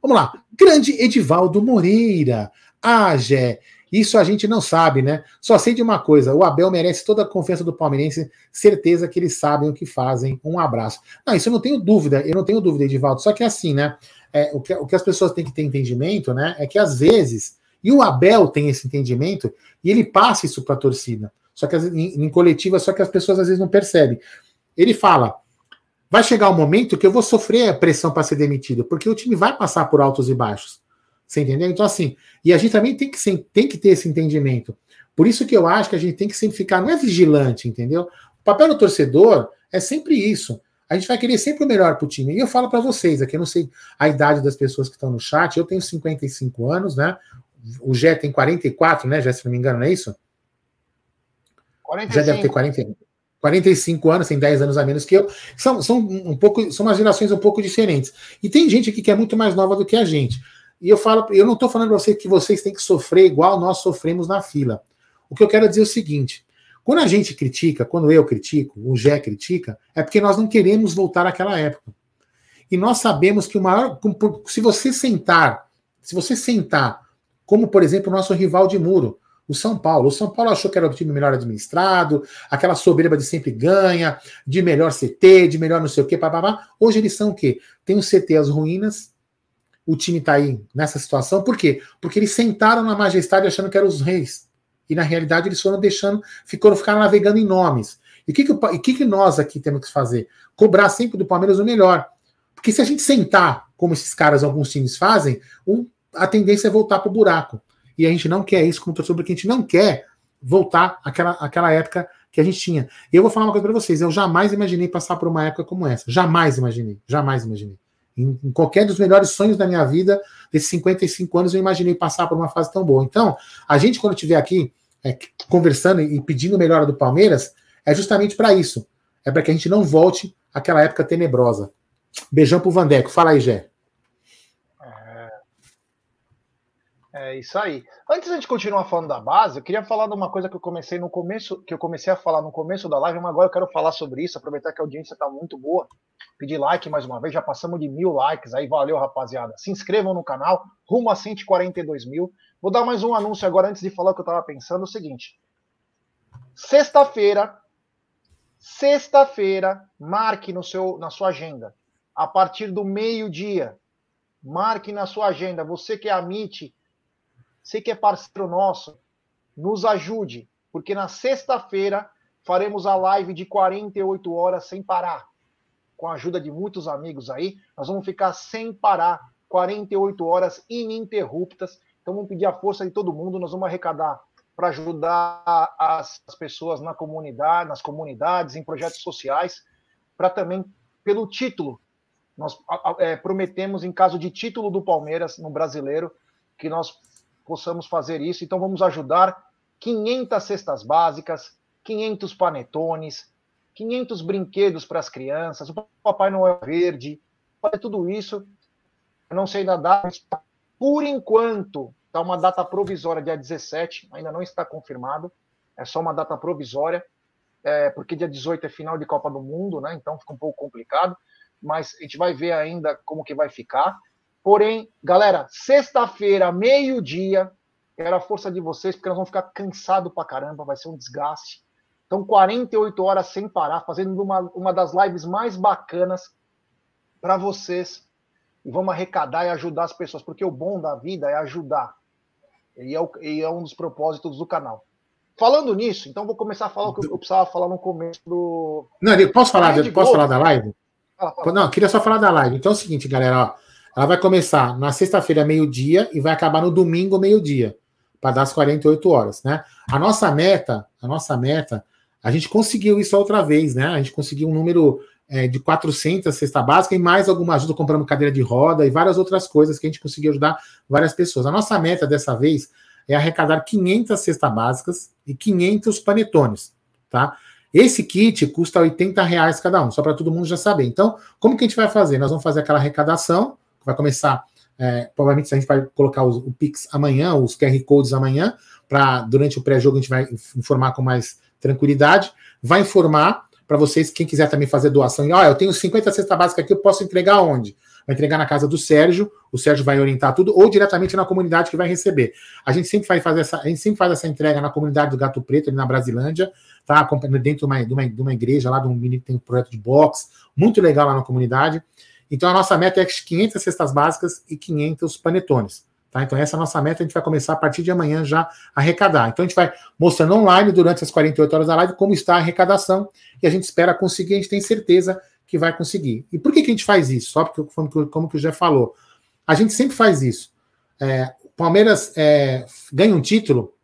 [SPEAKER 2] Vamos lá. Grande Edivaldo Moreira. Ah, Gé. Isso a gente não sabe, né? Só sei de uma coisa: o Abel merece toda a confiança do palmeirense, certeza que eles sabem o que fazem. Um abraço. Não, isso eu não tenho dúvida, eu não tenho dúvida, Edivaldo. Só que é assim, né? É, o, que, o que as pessoas têm que ter entendimento, né? É que às vezes, e o Abel tem esse entendimento, e ele passa isso para a torcida. Só que em, em coletiva, só que as pessoas às vezes não percebem. Ele fala: vai chegar um momento que eu vou sofrer a pressão para ser demitido, porque o time vai passar por altos e baixos. Você entendeu? Então, assim, e a gente também tem que, tem que ter esse entendimento. Por isso que eu acho que a gente tem que sempre ficar, não é vigilante, entendeu? O papel do torcedor é sempre isso. A gente vai querer sempre o melhor para o time. E eu falo para vocês, aqui eu não sei a idade das pessoas que estão no chat, eu tenho 55 anos, né? O Jé tem 44, né? Já se não me engano, não é isso? 45. Já deve ter 40. 45 anos, tem 10 anos a menos que eu, são, são um pouco, são umas gerações um pouco diferentes. E tem gente aqui que é muito mais nova do que a gente. E eu falo, eu não estou falando para vocês que vocês têm que sofrer igual nós sofremos na fila. O que eu quero dizer é o seguinte: quando a gente critica, quando eu critico, o Gé critica, é porque nós não queremos voltar àquela época. E nós sabemos que o maior. Se você sentar, se você sentar, como por exemplo o nosso rival de muro, o São Paulo. O São Paulo achou que era o time melhor administrado, aquela soberba de sempre ganha, de melhor CT, de melhor não sei o quê, papapá. Hoje eles são o quê? Tem o CT as ruínas, o time tá aí nessa situação. Por quê? Porque eles sentaram na majestade achando que eram os reis. E na realidade eles foram deixando, ficaram, ficaram navegando em nomes. E o que, que, que, que nós aqui temos que fazer? Cobrar sempre do Palmeiras o melhor. Porque se a gente sentar, como esses caras, alguns times fazem, um, a tendência é voltar para o buraco. E a gente não quer isso como torcedor, porque a gente não quer voltar àquela, àquela época que a gente tinha. E eu vou falar uma coisa para vocês: eu jamais imaginei passar por uma época como essa. Jamais imaginei. Jamais imaginei. Em, em, qualquer dos melhores sonhos da minha vida, desses 55 anos, eu imaginei passar por uma fase tão boa. Então, a gente, quando estiver aqui é, conversando e pedindo melhora do Palmeiras, é justamente para isso. É para que a gente não volte àquela época tenebrosa. Beijão pro Vandeco. Fala aí, Gé.
[SPEAKER 1] É isso aí. Antes de continuar falando da base, eu queria falar de uma coisa que eu comecei no começo, que eu comecei a falar no começo da live, mas agora eu quero falar sobre isso, aproveitar que a audiência está muito boa. Pedir like mais uma vez, já passamos de mil likes aí, valeu, rapaziada. Se inscrevam no canal, rumo a 142 mil. Vou dar mais um anúncio agora antes de falar o que eu estava pensando, o seguinte. Sexta-feira, sexta-feira, marque no seu, na sua agenda, a partir do meio-dia. Marque na sua agenda, você que é a Você que é parceiro nosso, nos ajude, porque na sexta-feira faremos a live de 48 horas sem parar. Com a ajuda de muitos amigos aí, nós vamos ficar sem parar 48 horas ininterruptas. Então vamos pedir a força de todo mundo, nós vamos arrecadar para ajudar as, pessoas na comunidade, nas comunidades, em projetos sociais, para também pelo título. Nós é, prometemos, em caso de título do Palmeiras no brasileiro, que nós possamos fazer isso. Então vamos ajudar 500 cestas básicas, 500 panetones, 500 brinquedos para as crianças, o Papai Noel Verde, fazer tudo isso. Eu não sei ainda mas por enquanto está uma data provisória, dia 17, ainda não está confirmado, é só uma data provisória, é, porque dia 18 é final de Copa do Mundo, né? Então fica um pouco complicado, mas a gente vai ver ainda como que vai ficar. Porém, galera, sexta-feira, meio-dia, era a força de vocês, porque nós vamos ficar cansados pra caramba, vai ser um desgaste. Então, 48 horas sem parar, fazendo uma, uma das lives mais bacanas para vocês. E vamos arrecadar e ajudar as pessoas, porque o bom da vida é ajudar. E é, o, e é um dos propósitos do canal. Falando nisso, então vou começar a falar o que eu precisava falar no começo do.
[SPEAKER 2] Não, posso falar, posso falar da live? Fala, fala. Não, queria só falar da live. Então é o seguinte, galera, ó, ela vai começar na sexta-feira, meio-dia, e vai acabar no domingo, meio-dia, para dar as 48 horas, né? A nossa meta, a nossa meta, a gente conseguiu isso outra vez, né? A gente conseguiu um número é, de 400 cesta básica e mais alguma ajuda comprando cadeira de roda e várias outras coisas que a gente conseguiu ajudar várias pessoas. A nossa meta dessa vez é arrecadar 500 cestas básicas e 500 panetones, tá? Esse kit custa 80 reais cada um, só para todo mundo já saber. Então, como que a gente vai fazer? Nós vamos fazer aquela arrecadação, vai começar, é, provavelmente a gente vai colocar os, o Pix amanhã, os QR Codes amanhã, para durante o pré-jogo a gente vai informar com mais tranquilidade, vai informar para vocês, quem quiser também fazer doação, ó, eu tenho 50 cesta básica aqui, eu posso entregar onde? vai entregar na casa do Sérgio, o Sérgio vai orientar tudo, ou diretamente na comunidade que vai receber. A gente sempre faz, faz essa, a gente sempre faz essa entrega na comunidade do Gato Preto, ali na Brasilândia, tá? Dentro de uma, de uma, de uma igreja lá, de um menino que tem um projeto de box, muito legal lá na comunidade. Então a nossa meta é 500 cestas básicas e 500 panetones. Tá? Então, essa é a nossa meta, a gente vai começar a partir de amanhã já a arrecadar. Então, a gente vai mostrando online durante as 48 horas da live como está a arrecadação e a gente espera conseguir, a gente tem certeza que vai conseguir. E por que, que a gente faz isso? Só porque, como, como que o Jeff falou, a gente sempre faz isso. É, Palmeiras é, ganha um título,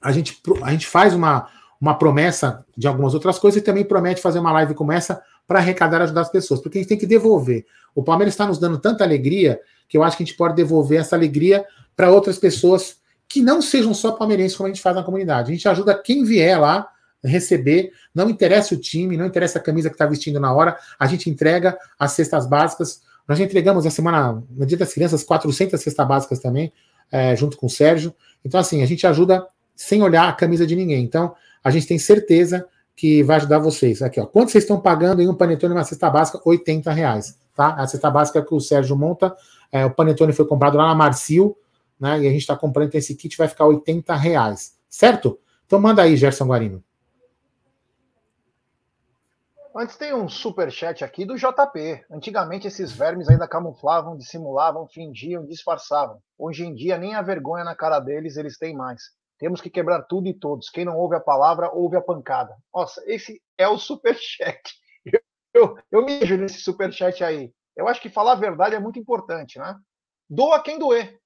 [SPEAKER 2] a gente, a gente faz uma, uma promessa de algumas outras coisas e também promete fazer uma live como essa para arrecadar e ajudar as pessoas, porque a gente tem que devolver. O Palmeiras está nos dando tanta alegria que eu acho que a gente pode devolver essa alegria para outras pessoas que não sejam só palmeirenses, como a gente faz na comunidade. A gente ajuda quem vier lá receber, não interessa o time, não interessa a camisa que está vestindo na hora, a gente entrega as cestas básicas. Nós já entregamos na semana, no Dia das Crianças, 400 cestas básicas também, é, junto com o Sérgio. Então, assim, a gente ajuda sem olhar a camisa de ninguém. Então, a gente tem certeza que vai ajudar vocês. Aqui, ó. Quanto vocês estão pagando em um panetone e uma cesta básica? 80 reais, tá? A cesta básica que o Sérgio monta, é, o panetone foi comprado lá na Marcio, né? E a gente está comprando, então esse kit vai ficar 80 reais, certo? Então manda aí, Gerson Guarino.
[SPEAKER 1] Antes tem um super chat aqui do JP. Antigamente esses vermes ainda camuflavam, dissimulavam, fingiam, disfarçavam. Hoje em dia nem a vergonha na cara deles eles têm mais. Temos que quebrar tudo e todos. Quem não ouve a palavra, ouve a pancada. Nossa, esse é o super chat. Eu, eu, eu me vejo nesse super chat aí. Eu acho que falar a verdade é muito importante, né? Doa quem doer.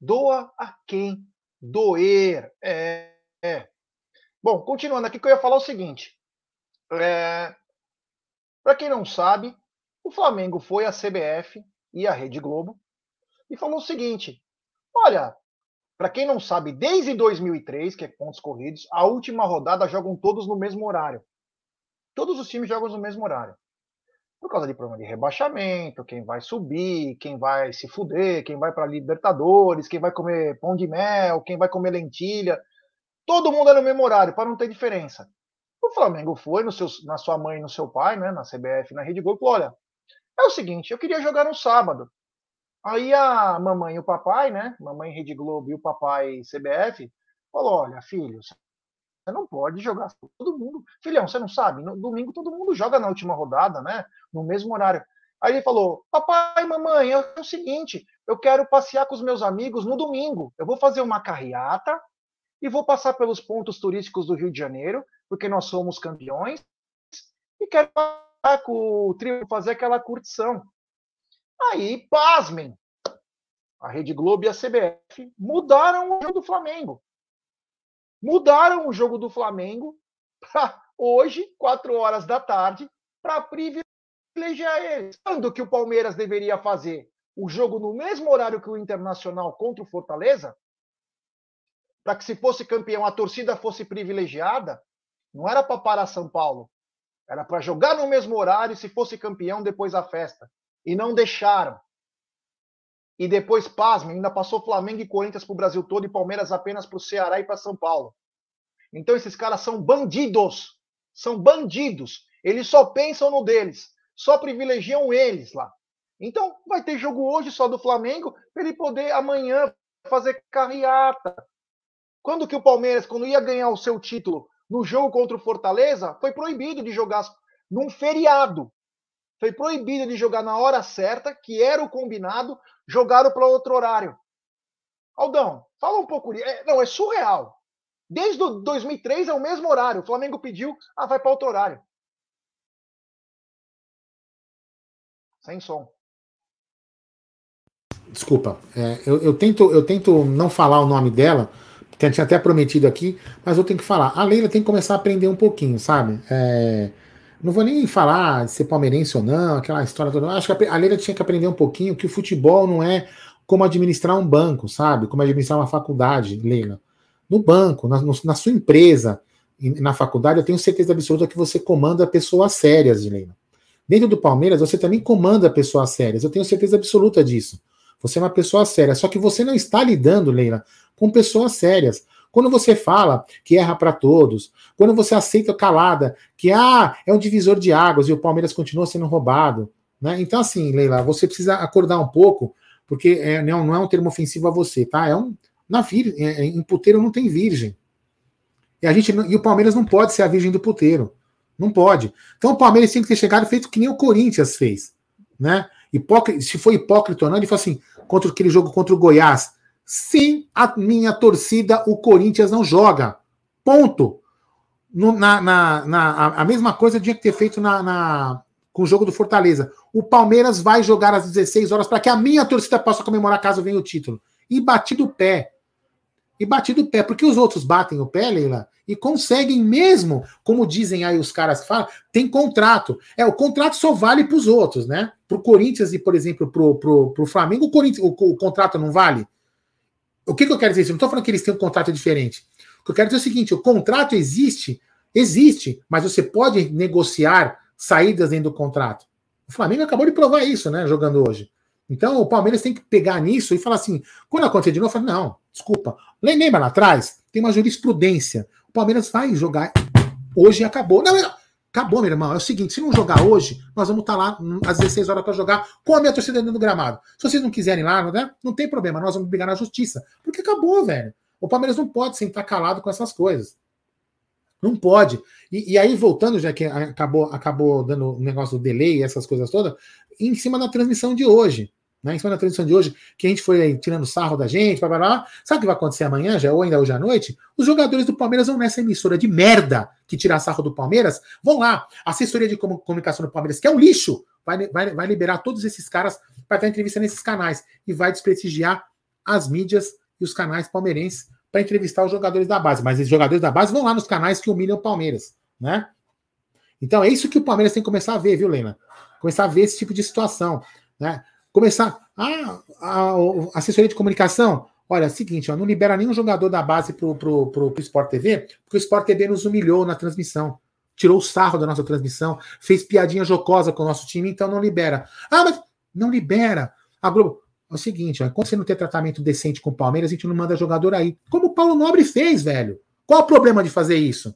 [SPEAKER 1] Doa a quem doer. É, é. Bom, continuando aqui, que eu ia falar o seguinte. É, para quem não sabe, o Flamengo foi à CBF e à Rede Globo e falou o seguinte: olha, para quem não sabe, desde 2003, que é pontos corridos, a última rodada jogam todos no mesmo horário. Todos os times jogam no mesmo horário. Por causa de problema de rebaixamento, quem vai subir, quem vai se fuder, quem vai para Libertadores, quem vai comer pão de mel, quem vai comer lentilha. Todo mundo é no mesmo horário, para não ter diferença. O Flamengo foi no seu, na sua mãe e no seu pai, né, na CBF, na Rede Globo, olha, é o seguinte, eu queria jogar no sábado. Aí a mamãe e o papai, né, mamãe Rede Globo e o papai CBF, falou: olha, filho, você não pode jogar todo mundo. Filhão, você não sabe? No domingo todo mundo joga na última rodada, né? No mesmo horário. Aí ele falou: Papai, mamãe, é o seguinte, eu quero passear com os meus amigos no domingo. Eu vou fazer uma carreata e vou passar pelos pontos turísticos do Rio de Janeiro porque nós somos campeões, e quero com o trio fazer aquela curtição. Aí, pasmem, a Rede Globo e a CBF mudaram o jogo do Flamengo. Mudaram o jogo do Flamengo para hoje, quatro horas da tarde, para privilegiar eles. Quando que o Palmeiras deveria fazer o jogo no mesmo horário que o Internacional contra o Fortaleza? Para que se fosse campeão a torcida fosse privilegiada não era para parar São Paulo. Era para jogar no mesmo horário se fosse campeão depois da festa. E não deixaram. E depois, pasme, ainda passou Flamengo e Corinthians para o Brasil todo e Palmeiras apenas para o Ceará e para São Paulo. Então esses caras são bandidos. São bandidos. Eles só pensam no deles. Só privilegiam eles lá. Então vai ter jogo hoje só do Flamengo para ele poder amanhã fazer carreata. Quando que o Palmeiras, quando ia ganhar o seu título, no jogo contra o Fortaleza, foi proibido de jogar num feriado. Foi proibido de jogar na hora certa, que era o combinado, jogaram para outro horário. Aldão, fala um pouco. É, não, é surreal. Desde 2003 é o mesmo horário. O Flamengo pediu, ah, vai para outro horário. Sem som.
[SPEAKER 2] Desculpa, é, eu, eu, tento, eu tento não falar o nome dela, tinha até prometido aqui, mas eu tenho que falar. A Leila tem que começar a aprender um pouquinho, sabe? É, não vou nem falar de ser palmeirense ou não, aquela história toda. Acho que a Leila tinha que aprender um pouquinho que o futebol não é como administrar um banco, sabe? Como administrar uma faculdade, Leila. No banco, na, na sua empresa, na faculdade, eu tenho certeza absoluta que você comanda pessoas sérias, Leila. Dentro do Palmeiras, você também comanda pessoas sérias. Eu tenho certeza absoluta disso. Você é uma pessoa séria. Só que você não está lidando, Leila, com pessoas sérias. Quando você fala que erra para todos, quando você aceita calada que ah, é um divisor de águas e o Palmeiras continua sendo roubado, né? Então assim, Leila, você precisa acordar um pouco, porque é, não, não é um termo ofensivo a você, tá? É um na vir, é, em puteiro não tem virgem. E a gente e o Palmeiras não pode ser a virgem do puteiro. Não pode. Então o Palmeiras tem que ter chegado feito que nem o Corinthians fez, né? Hipócrita, se foi hipócrita ou não, ele falou assim, contra aquele jogo contra o Goiás. Sim, a minha torcida, o Corinthians não joga. Ponto. No, na, na, na, a mesma coisa tinha que ter feito na, na, com o jogo do Fortaleza. O Palmeiras vai jogar às 16 horas para que a minha torcida possa comemorar caso venha o título. E batido o pé. E batido o pé. Porque os outros batem o pé, Leila, e conseguem mesmo, como dizem aí os caras que falam, tem contrato. É, o contrato só vale para os outros, né? Para o Corinthians e, por exemplo, para o Flamengo, o, Corinthians, o, o, contrato não vale? O que, que eu quero dizer? Eu não estou falando que eles têm um contrato diferente. O que eu quero dizer é o seguinte: o contrato existe, existe, mas você pode negociar saídas dentro do contrato. O Flamengo acabou de provar isso, né? Jogando hoje. Então o Palmeiras tem que pegar nisso e falar assim: quando acontecer de novo, falo, não, desculpa. Lembra lá atrás? Tem uma jurisprudência. O Palmeiras vai jogar hoje e acabou. Não, não, acabou, meu irmão. É o seguinte: se não jogar hoje, nós vamos estar lá às 16 horas para jogar com a minha torcida dentro do gramado. Se vocês não quiserem lá, né, não tem problema, nós vamos brigar na justiça. Porque acabou, velho. O Palmeiras não pode sentar calado com essas coisas. Não pode. E, e, aí, voltando, já que acabou, acabou dando o negócio do delay, essas coisas todas, em cima da transmissão de hoje né? Em cima da transmissão de hoje, que a gente foi aí, tirando sarro da gente, blá, blá, blá. sabe o que vai acontecer amanhã, já, ou ainda hoje à noite? Os jogadores do Palmeiras vão nessa emissora de merda que tira sarro do Palmeiras, vão lá, a assessoria de comunicação do Palmeiras, que é um lixo, vai, vai, vai liberar todos esses caras para dar entrevista nesses canais e vai desprestigiar as mídias e os canais palmeirenses para entrevistar os jogadores da base. Mas os jogadores da base vão lá nos canais que humilham o Palmeiras, né? Então é isso que o Palmeiras tem que começar a ver, viu, Lena? Começar a ver esse tipo de situação, né? Começar. Ah, a, assessoria de comunicação. Olha, é o seguinte, ó, não libera nenhum jogador da base pro, pro, pro, pro Sport TV, porque o Sport TV nos humilhou na transmissão. Tirou o sarro da nossa transmissão, fez piadinha jocosa com o nosso time, então não libera. Ah, mas não libera. A Globo. É o seguinte, ó, quando você não tem tratamento decente com o Palmeiras, a gente não manda jogador aí. Como o Paulo Nobre fez, velho. Qual o problema de fazer isso?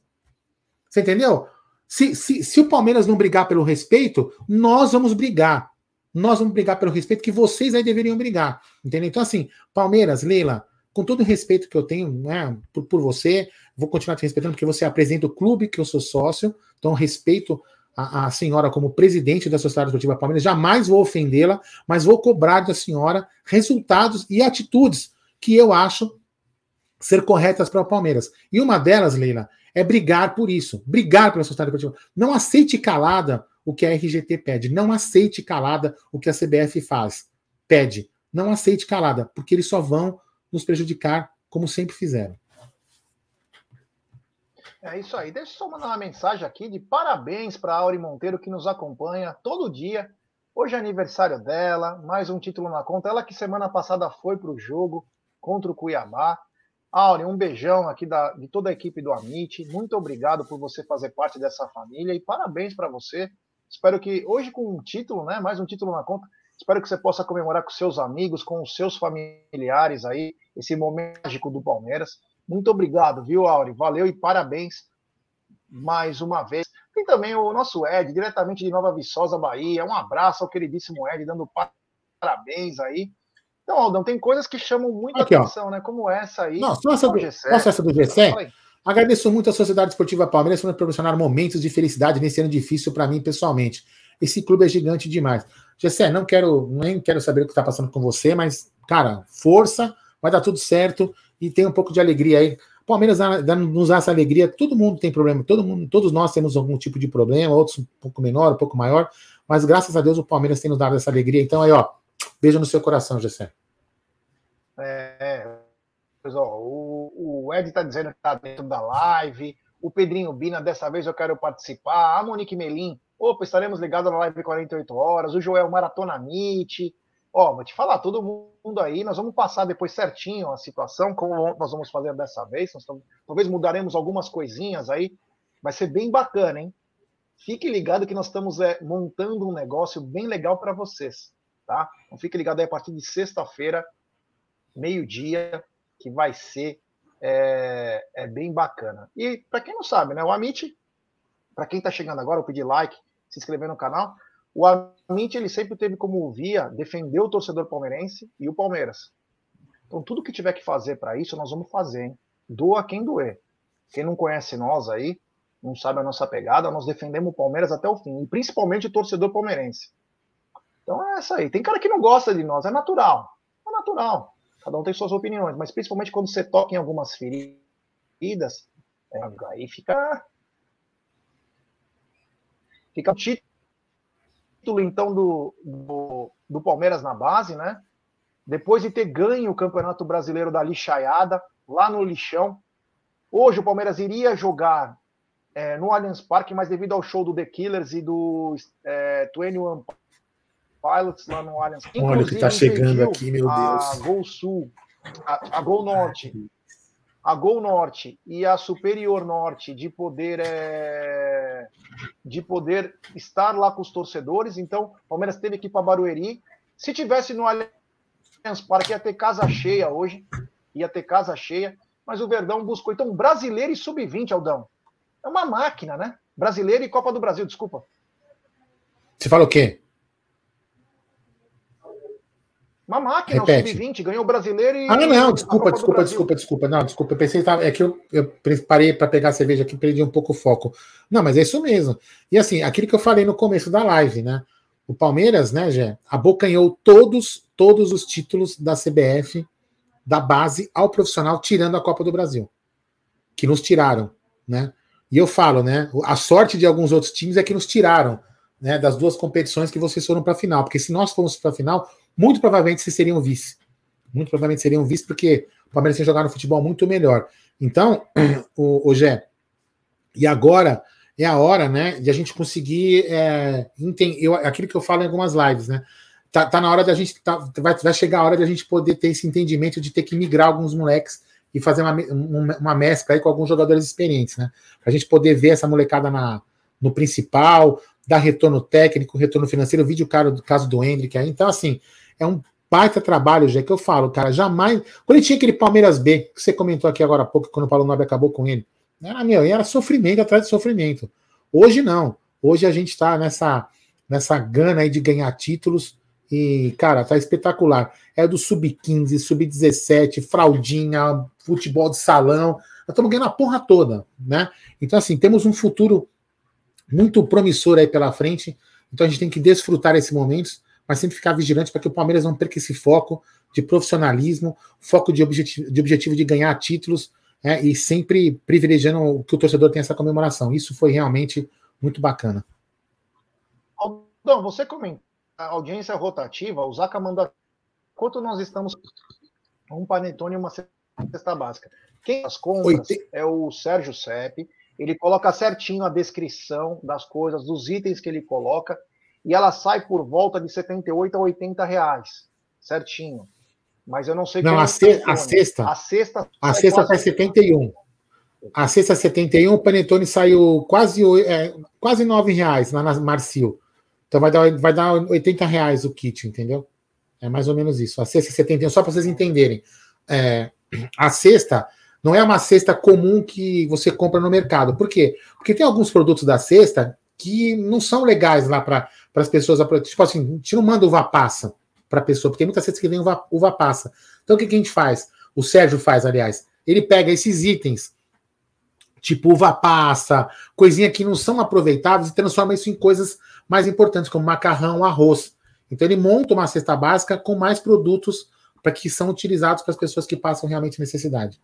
[SPEAKER 2] Você entendeu? Se, se, se o Palmeiras não brigar pelo respeito, nós vamos brigar nós vamos brigar pelo respeito que vocês aí deveriam brigar. Entendeu? Então, assim, Palmeiras, Leila, com todo o respeito que eu tenho né, por, por você, vou continuar te respeitando, porque você apresenta o clube que eu sou sócio, então respeito a, a senhora como presidente da Sociedade Esportiva Palmeiras, jamais vou ofendê-la, mas vou cobrar da senhora resultados e atitudes que eu acho ser corretas para o Palmeiras. E uma delas, Leila, é brigar por isso, brigar pela Sociedade Esportiva. Não aceite calada o que a RGT pede. Não aceite calada o que a CBF faz. Pede. Não aceite calada, porque eles só vão nos prejudicar, como sempre fizeram.
[SPEAKER 1] É isso aí. Deixa eu só mandar uma mensagem aqui de parabéns para a Auri Monteiro, que nos acompanha todo dia. Hoje é aniversário dela, mais um título na conta. Ela que semana passada foi para o jogo contra o Cuiabá. Auri, um beijão aqui da, de toda a equipe do Amit. Muito obrigado por você fazer parte dessa família e parabéns para você Espero que hoje, com um título, né? Mais um título na conta. Espero que você possa comemorar com seus amigos, com os seus familiares aí, esse momento mágico do Palmeiras. Muito obrigado, viu, Auri? Valeu e parabéns mais uma vez. Tem também o nosso Ed, diretamente de Nova Viçosa, Bahia. Um abraço ao queridíssimo Ed, dando parabéns aí. Então, Aldão, tem coisas que chamam muita Aqui, atenção, ó. né? Como essa aí.
[SPEAKER 2] Não, só essa do, essa do Gessé. Agradeço muito à Sociedade Esportiva Palmeiras por me proporcionar momentos de felicidade nesse ano difícil para mim pessoalmente. Esse clube é gigante demais. Gessé, não quero, nem quero saber o que está passando com você, mas, cara, força, vai dar tudo certo e tem um pouco de alegria aí. Palmeiras nos dá essa alegria, todo mundo tem problema, todo mundo, todos nós temos algum tipo de problema, outros um pouco menor, um pouco maior, mas graças a Deus o Palmeiras tem nos dado essa alegria. Então aí, ó, beijo no seu coração, Gessé.
[SPEAKER 1] É, ó, o, o Ed tá dizendo que tá dentro da live, o Pedrinho Bina, dessa vez eu quero participar, a Monique Melim, opa, estaremos ligados na live 48 horas, o Joel Maratona Meet, ó, vou te falar, todo mundo aí, nós vamos passar depois certinho a situação, como nós vamos fazer dessa vez, nós talvez mudaremos algumas coisinhas aí, vai ser bem bacana, hein? Fique ligado que nós estamos é, montando um negócio bem legal para vocês, tá? Então fique ligado aí a partir de sexta-feira, meio-dia, que vai ser é, é bem bacana. E para quem não sabe, né, o Amit, para quem está chegando agora, eu pedi like, se inscrever no canal, o Amit ele sempre teve como via defender o torcedor palmeirense e o Palmeiras. Então tudo que tiver que fazer para isso, nós vamos fazer, hein? Doa quem doer. Quem não conhece nós aí, não sabe a nossa pegada, nós defendemos o Palmeiras até o fim, e principalmente o torcedor palmeirense. Então é essa aí. Tem cara que não gosta de nós, é natural. É natural. Cada um tem suas opiniões, mas principalmente quando você toca em algumas feridas, é, aí fica. Fica o título, então, do, do, do Palmeiras na base, né? Depois de ter ganho o Campeonato Brasileiro da Lixaiada, lá no Lixão. Hoje o Palmeiras iria jogar é, no Allianz Parque, mas devido ao show do The Killers e do é, 21 Pilots lá no Allianz.
[SPEAKER 2] Olha o que está chegando aqui, meu Deus.
[SPEAKER 1] A Gol Sul, a, a Gol Norte, a Gol Norte e a Superior Norte de poder é, de poder estar lá com os torcedores. Então, o Palmeiras teve que ir para Barueri. Se tivesse no Allianz Parque, ia ter casa cheia hoje. Ia ter casa cheia. Mas o Verdão buscou. Então, brasileiro e sub-20, Aldão. É uma máquina, né? Brasileiro e Copa do Brasil, desculpa.
[SPEAKER 2] Você fala o quê?
[SPEAKER 1] Uma máquina, o sub-20, ganhou o brasileiro e.
[SPEAKER 2] Ah, não, desculpa, desculpa, desculpa, desculpa. Não, desculpa. Eu pensei que tava, é que eu, eu parei para pegar a cerveja aqui, perdi um pouco o foco. Não, mas é isso mesmo. E assim, aquilo que eu falei no começo da live, né? O Palmeiras, né, Gé, abocanhou todos, todos os títulos da CBF, da base ao profissional, tirando a Copa do Brasil. Que nos tiraram, né? E eu falo, né? A sorte de alguns outros times é que nos tiraram né, das duas competições que vocês foram para a final. Porque se nós fomos para a final, muito provavelmente vocês seriam vice. Muito provavelmente seriam vice, porque o Palmeiras tem jogado no futebol muito melhor. Então, o, o Gé, e agora é a hora, né, de a gente conseguir é, entender eu, aquilo que eu falo em algumas lives, né? Tá, tá na hora da gente. Tá, vai, vai chegar a hora de a gente poder ter esse entendimento de ter que migrar alguns moleques e fazer uma, uma mescla aí com alguns jogadores experientes, né? Pra gente poder ver essa molecada na, no principal, dar retorno técnico, retorno financeiro, vídeo cara do caso do Hendrick aí. Então, assim, é um baita trabalho, já que eu falo, cara, jamais. Quando ele tinha aquele Palmeiras B, que você comentou aqui agora há pouco, quando o Paulo Nobre acabou com ele, era, meu, era sofrimento atrás de sofrimento. Hoje não. Hoje a gente está nessa, nessa gana aí de ganhar títulos e, cara, tá espetacular. É do sub-15, sub-17, fraldinha, futebol de salão. Nós estamos ganhando a porra toda, né? Então, assim, temos um futuro muito promissor aí pela frente. Então a gente tem que desfrutar esses momentos mas sempre ficar vigilante para que o Palmeiras não perca esse foco de profissionalismo, foco de objetivo de, objetivo de ganhar títulos né, e sempre privilegiando que o torcedor tenha essa comemoração. Isso foi realmente muito bacana.
[SPEAKER 1] Aldão, você comenta a audiência rotativa, o Zaca manda quanto nós estamos um panetone e uma cesta básica. Quem as compras Oite... é o Sérgio Sepp. Ele coloca certinho a descrição das coisas, dos itens que ele coloca e ela sai por volta de 78 a 80 reais, certinho. Mas eu não sei
[SPEAKER 2] Não, a, ce a sexta. A sexta. A sexta sai 71. A sexta 71, o Panetone saiu quase, é, quase 9 reais lá na Marcio. Então vai dar, vai dar 80 reais o kit, entendeu? É mais ou menos isso. A cesta 71, só para vocês entenderem. É, a cesta não é uma cesta comum que você compra no mercado. Por quê? Porque tem alguns produtos da cesta que não são legais lá para as pessoas. Tipo assim, a gente não manda uva passa para a pessoa, porque tem muitas vezes que vem uva, uva passa. Então o que, que a gente faz? O Sérgio faz, aliás. Ele pega esses itens, tipo uva passa, coisinha que não são aproveitáveis e transforma isso em coisas mais importantes, como macarrão, arroz. Então ele monta uma cesta básica com mais produtos para que são utilizados para as pessoas que passam realmente necessidade.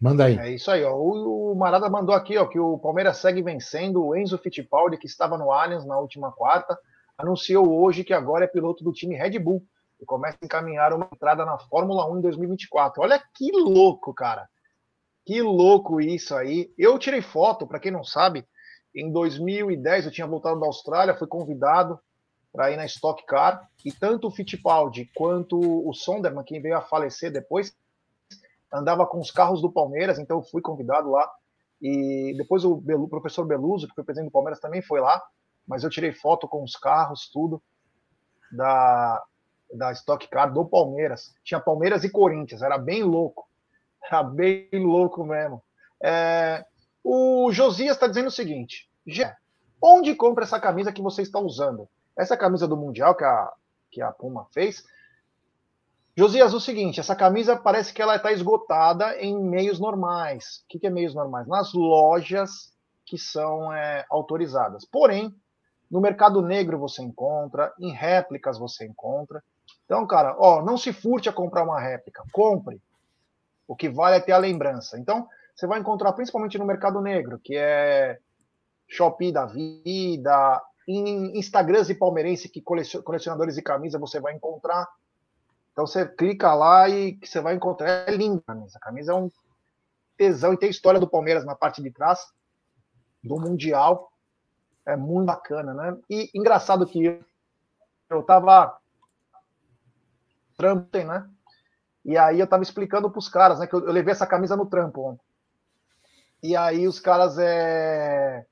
[SPEAKER 2] Manda aí.
[SPEAKER 1] É isso aí, ó. O, Marada mandou aqui, ó, que o Palmeiras segue vencendo. O Enzo Fittipaldi, que estava no Allianz na última quarta, anunciou hoje que agora é piloto do time Red Bull e começa a encaminhar uma entrada na Fórmula 1 em 2024. Olha que louco, cara. Que louco isso aí. Eu tirei foto, para quem não sabe, em 2010 eu tinha voltado da Austrália, fui convidado para ir na Stock Car e tanto o Fittipaldi quanto o Sonderman, quem veio a falecer depois, andava com os carros do Palmeiras, então eu fui convidado lá. E depois o, Belu, professor Beluso, que foi presidente do Palmeiras, também foi lá, mas eu tirei foto com os carros, tudo, da, da Stock Car do Palmeiras. Tinha Palmeiras e Corinthians, era bem louco. Era bem louco mesmo. É, o Josias está dizendo o seguinte: Gé, onde compra essa camisa que você está usando? Essa camisa do Mundial que a, que a Puma fez Josias, o seguinte, essa camisa parece que ela está esgotada em meios normais. O que, é meios normais? Nas lojas que são é, autorizadas. Porém, no mercado negro você encontra, em réplicas você encontra. Então, cara, ó, não se furte a comprar uma réplica, compre. O que vale é ter a lembrança. Então, você vai encontrar principalmente no mercado negro, que é Shopee da vida, em Instagrams de palmeirense que colecionadores de camisa você vai encontrar. Então você clica lá e você vai encontrar. É linda a camisa. A camisa é um tesão e tem história do Palmeiras na parte de trás do Mundial. É muito bacana, né? E engraçado que eu, eu tava trampo, né? E aí eu tava explicando para os caras, né? Que eu, eu, levei essa camisa no trampo ontem. E aí os caras é.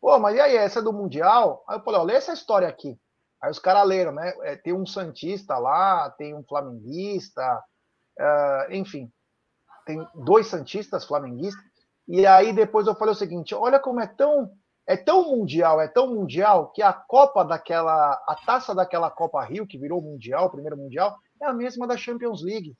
[SPEAKER 1] Pô, mas e aí, essa é do Mundial? Aí eu falei, lê essa história aqui. Aí os caras leram, né? É, tem um Santista lá, tem um Flamenguista, uh, enfim, tem dois Santistas flamenguistas. E aí depois eu falei o seguinte: olha como é tão é tão mundial, é tão mundial que a Copa daquela, a taça daquela Copa Rio que virou mundial, primeiro mundial, é a mesma da Champions League.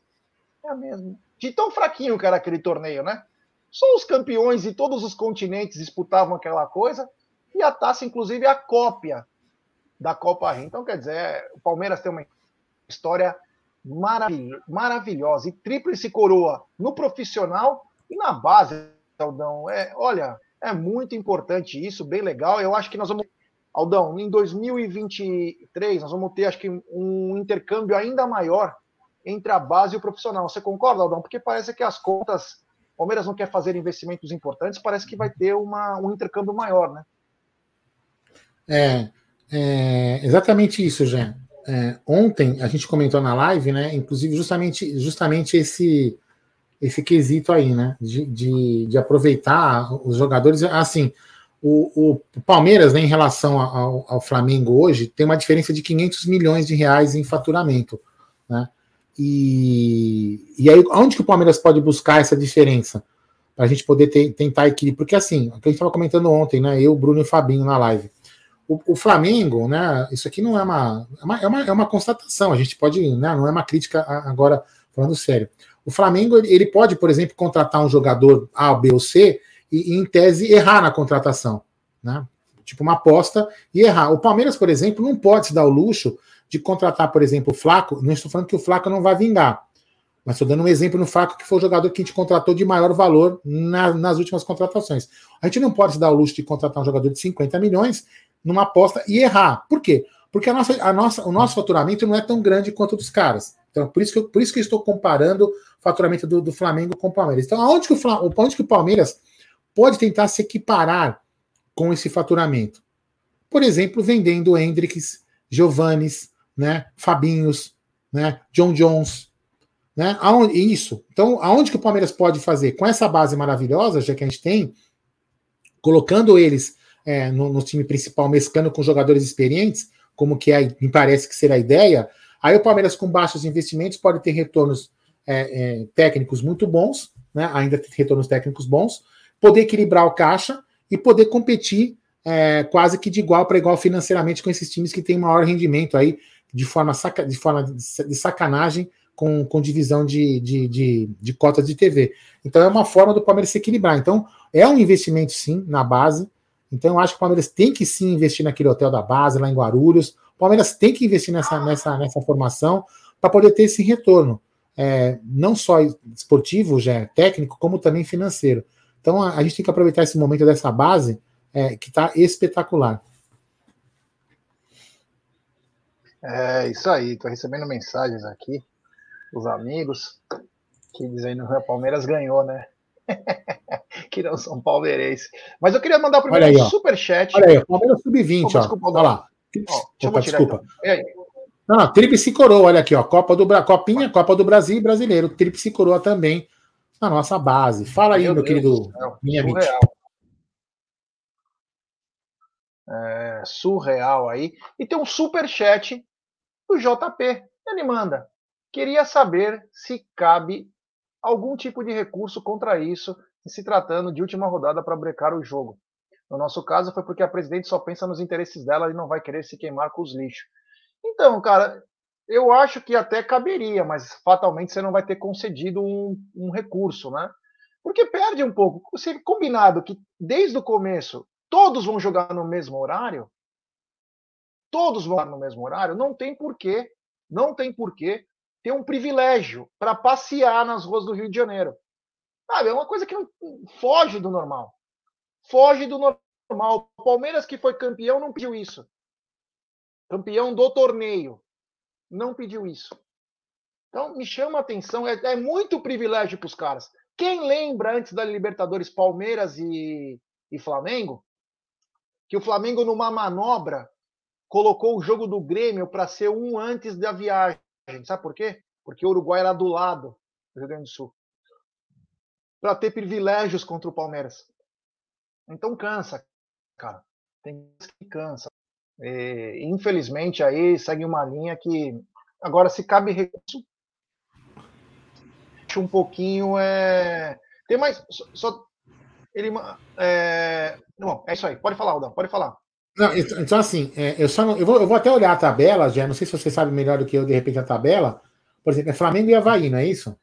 [SPEAKER 1] É a mesma. De tão fraquinho que era aquele torneio, né? Só os campeões de todos os continentes disputavam aquela coisa e a taça, inclusive, é a cópia da Copa Rio. Então, quer dizer, o Palmeiras tem uma história maravilhosa e tríplice coroa no profissional e na base, Aldão. É, olha, é muito importante isso, bem legal. Eu acho que nós vamos, Aldão, em 2023, nós vamos ter, acho que, um intercâmbio ainda maior entre a base e o profissional. Você concorda, Aldão? Porque parece que as contas, o Palmeiras não quer fazer investimentos importantes, parece que vai ter uma, um intercâmbio maior, né?
[SPEAKER 2] É, é exatamente isso, Jean. É, ontem a gente comentou na live, né? Inclusive justamente, justamente esse esse quesito aí, né? De, de, de aproveitar os jogadores. Assim, o, o Palmeiras, né, em relação ao, ao, Flamengo hoje, tem uma diferença de 500 milhões de reais em faturamento, né? E, e aí, onde que o Palmeiras pode buscar essa diferença? Para a gente poder ter, tentar equilíbrio. Porque, assim, o que a gente estava comentando ontem, né? Eu, Bruno e Fabinho na live o, o, Flamengo, né? Isso aqui não é uma, é uma, é uma, é uma constatação. A gente pode, né, não é uma crítica agora falando sério. O Flamengo ele pode, por exemplo, contratar um jogador A, B ou C e, em tese, errar na contratação, né? Tipo uma aposta e errar. O Palmeiras, por exemplo, não pode se dar o luxo de contratar, por exemplo, o Flaco. Não estou falando que o Flaco não vai vingar, mas estou dando um exemplo no Flaco que foi o jogador que a gente contratou de maior valor na, nas últimas contratações. A gente não pode se dar o luxo de contratar um jogador de 50 milhões numa aposta e errar. Por quê? Porque a nossa, a nossa, o nosso faturamento não é tão grande quanto o dos caras. Então, por isso que eu, por isso que eu estou comparando o faturamento do, do Flamengo com o Palmeiras. Então, aonde que o, onde que o Palmeiras pode tentar se equiparar com esse faturamento? Por exemplo, vendendo Hendrix, Giovannis, né, Fabinhos, né, John Jones, né? Aonde, isso. Então, aonde que o Palmeiras pode fazer? Com essa base maravilhosa, já que a gente tem, colocando eles é, no, no, time principal, mesclando com jogadores experientes, como que é, me parece que será a ideia, aí o Palmeiras com baixos investimentos pode ter retornos é, é, técnicos muito bons, né, ainda retornos técnicos bons, poder equilibrar o caixa e poder competir é, quase que de igual para igual financeiramente com esses times que têm maior rendimento aí de forma, saca, de, forma de sacanagem com, com divisão de, de, de, de cotas de TV. Então é uma forma do Palmeiras se equilibrar. Então é um investimento sim na base, então eu acho que o Palmeiras tem que sim investir naquele hotel da base, lá em Guarulhos. O Palmeiras tem que investir nessa, nessa, nessa formação para poder ter esse retorno, é, não só esportivo, já técnico, como também financeiro. Então a, a, gente tem que aproveitar esse momento dessa base é, que está espetacular.
[SPEAKER 1] É isso aí, estou recebendo mensagens aqui dos amigos que dizendo que o Palmeiras ganhou, né? que não são palmeirenses. Mas eu queria mandar primeiro
[SPEAKER 2] aí,
[SPEAKER 1] um superchat.
[SPEAKER 2] Olha aí, Palmeiras Sub-20, ó. Desculpa, olha lá.
[SPEAKER 1] Ó, Opa, desculpa.
[SPEAKER 2] Não, não, Tríplice Coroa, olha aqui, ó. Copa do Bra... Copinha, Copa do Brasil e Brasileiro. Tríplice Coroa também na nossa base. Fala aí, meu, meu querido minha
[SPEAKER 1] surreal. É, surreal aí. E tem um super chat do JP. Ele manda. Queria saber se cabe algum tipo de recurso contra isso, se tratando de última rodada para brecar o jogo. No nosso caso, foi porque a presidente só pensa nos interesses dela e não vai querer se queimar com os lixos. Então, cara, eu acho que até caberia, mas fatalmente você não vai ter concedido um, um recurso, né? Porque perde um pouco. Se combinado que desde o começo todos vão jogar no mesmo horário, todos vão no mesmo horário, não tem porquê, não tem porquê ter um privilégio para passear nas ruas do Rio de Janeiro. Sabe, é uma coisa que não foge do normal. Foge do normal. O Palmeiras que foi campeão não pediu isso. Campeão do torneio não pediu isso. Então, me chama a atenção, é, é muito privilégio para os caras. Quem lembra antes da Libertadores Palmeiras e, e Flamengo? Que o Flamengo, numa manobra, colocou o jogo do Grêmio para ser um antes da viagem. Sabe por quê? Porque o Uruguai era do lado do Rio Grande do Sul. Para ter privilégios contra o Palmeiras. Então cansa, cara. Tem que cansa. E, infelizmente aí segue uma linha que agora se cabe recurso um pouquinho é tem mais só ele é, não é isso aí pode falar Aldão pode falar
[SPEAKER 2] não, então assim é, eu só não, eu, vou, eu vou até olhar a tabela já não sei se você sabe melhor do que eu de repente a tabela por exemplo é Flamengo e Havaí não é isso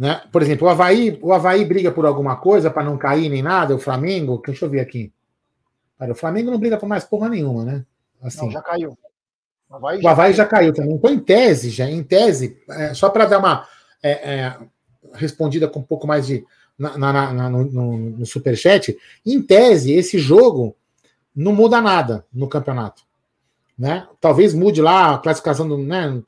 [SPEAKER 2] né? Por exemplo, o Havaí, o Havaí briga por alguma coisa para não cair nem nada, o Flamengo, deixa eu ver aqui. o Flamengo não briga por mais porra nenhuma, né?
[SPEAKER 1] Assim. Não, já caiu.
[SPEAKER 2] O Havaí, o já, Havaí caiu. já, caiu. também. Então, em tese, já, em tese, é, só para dar uma é, é, respondida com um pouco mais de. Na, na, na, no, no, no superchat, em tese, esse jogo não muda nada no campeonato. Né? Talvez mude lá a classificação do. Né?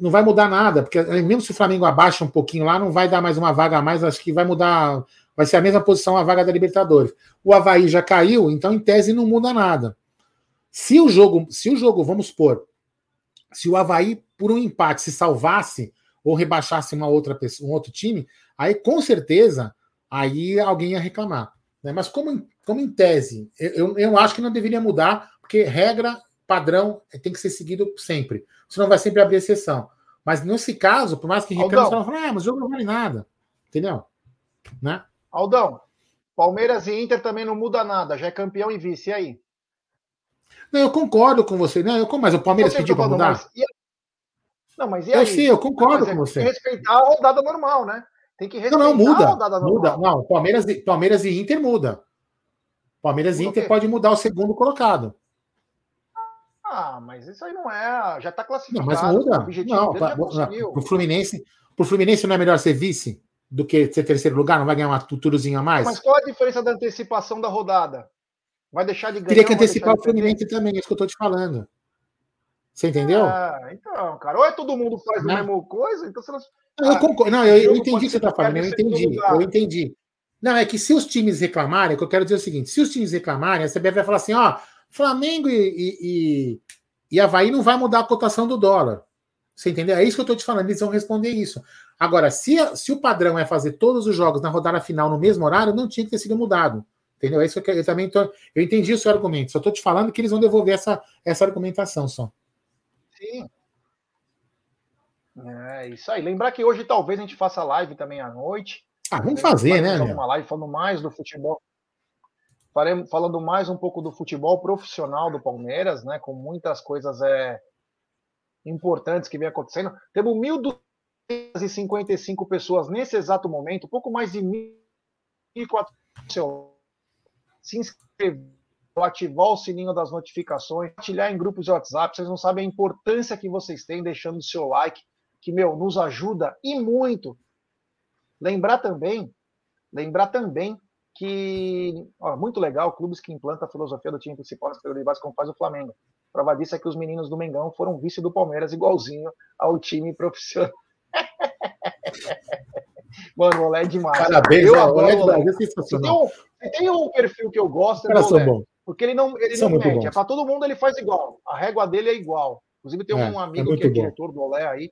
[SPEAKER 2] não vai mudar nada, porque eh, mesmo se o Flamengo abaixa um pouquinho lá, não vai dar mais uma vaga a mais, acho que vai mudar, vai ser a mesma posição a vaga da Libertadores. O Havaí já caiu, então em tese não muda nada. Se o jogo, se o jogo, vamos supor, se o Havaí, por um empate, se salvasse ou rebaixasse uma outra pessoa, um outro time, aí com certeza aí alguém ia reclamar. Né? Mas como, como em tese, eu, eu acho que não deveria mudar, porque regra padrão tem que ser seguido sempre. Senão vai sempre abrir exceção. Mas nesse caso, por mais que reclame, você fala, ah, mas o jogo não vale nada. Entendeu? Né?
[SPEAKER 1] Aldão, Palmeiras e Inter também não muda nada, já é campeão e vice, e aí?
[SPEAKER 2] Não, eu concordo com você. Não, eu, mas o Palmeiras pediu para mudar? Mas, e...
[SPEAKER 1] Não, mas e aí?
[SPEAKER 2] Eu sei, eu concordo com você.
[SPEAKER 1] Tem que respeitar a rodada normal, né? Tem que respeitar
[SPEAKER 2] não, não, muda, a rodada normal. Muda. Não, Palmeiras, Palmeiras e Inter muda. Palmeiras e Inter pode mudar o segundo colocado.
[SPEAKER 1] Ah, mas isso aí não é. Já está classificado.
[SPEAKER 2] Não, mas muda. não, pra, pro Fluminense, pro Fluminense não é melhor ser vice do que ser terceiro lugar? Não vai ganhar uma tuturuzinha a mais?
[SPEAKER 1] Mas qual a diferença da antecipação da rodada? Vai deixar de ganhar?
[SPEAKER 2] Teria que antecipar o Fluminense também, é isso que eu estou te falando. Você entendeu?
[SPEAKER 1] Ah, então, cara, ou é todo mundo faz não. a mesma coisa, então você não.
[SPEAKER 2] Não, eu, concordo. não, eu, eu entendi o que você está falando, eu entendi, eu entendi. Não, é que se os times reclamarem, é que eu quero dizer o seguinte: se os times reclamarem, a CBF vai falar assim, ó, Flamengo e, e, e, e Havaí não vai mudar a cotação do dólar. Você entendeu? É isso que eu estou te falando, eles vão responder isso. Agora, se, se o padrão é fazer todos os jogos na rodada final no mesmo horário, não tinha que ter sido mudado. Entendeu? É isso que eu, eu também tô, Eu entendi o seu argumento, só estou te falando que eles vão devolver essa, essa argumentação só.
[SPEAKER 1] Sim. É isso aí. Lembrar que hoje talvez a gente faça live também à noite.
[SPEAKER 2] Ah, vamos fazer, né?
[SPEAKER 1] Uma live falando mais do futebol falando mais um pouco do futebol profissional do Palmeiras, né, com muitas coisas é, importantes que vem acontecendo. Temos 1.255 pessoas nesse exato momento, pouco mais de 1.400 se inscreveram ativar o sininho das notificações, compartilhar em grupos de WhatsApp. Vocês não sabem a importância que vocês têm deixando o seu like, que, meu, nos ajuda e muito. Lembrar também, lembrar também que, ó, muito legal, clubes que implantam a filosofia do time principal nas categorias base, como faz o Flamengo. Prova disso é que os meninos do Mengão foram vice do Palmeiras, igualzinho ao time profissional. Mano, o Olé é demais.
[SPEAKER 2] Parabéns, eu adoro o Olé. É
[SPEAKER 1] sensacional. Tem um, tem um perfil que eu gosto, é do Olé. Porque ele não, ele não mede. É para todo mundo ele faz igual. A régua dele é igual. Inclusive tem é, um amigo é que é bom. diretor do Olé aí,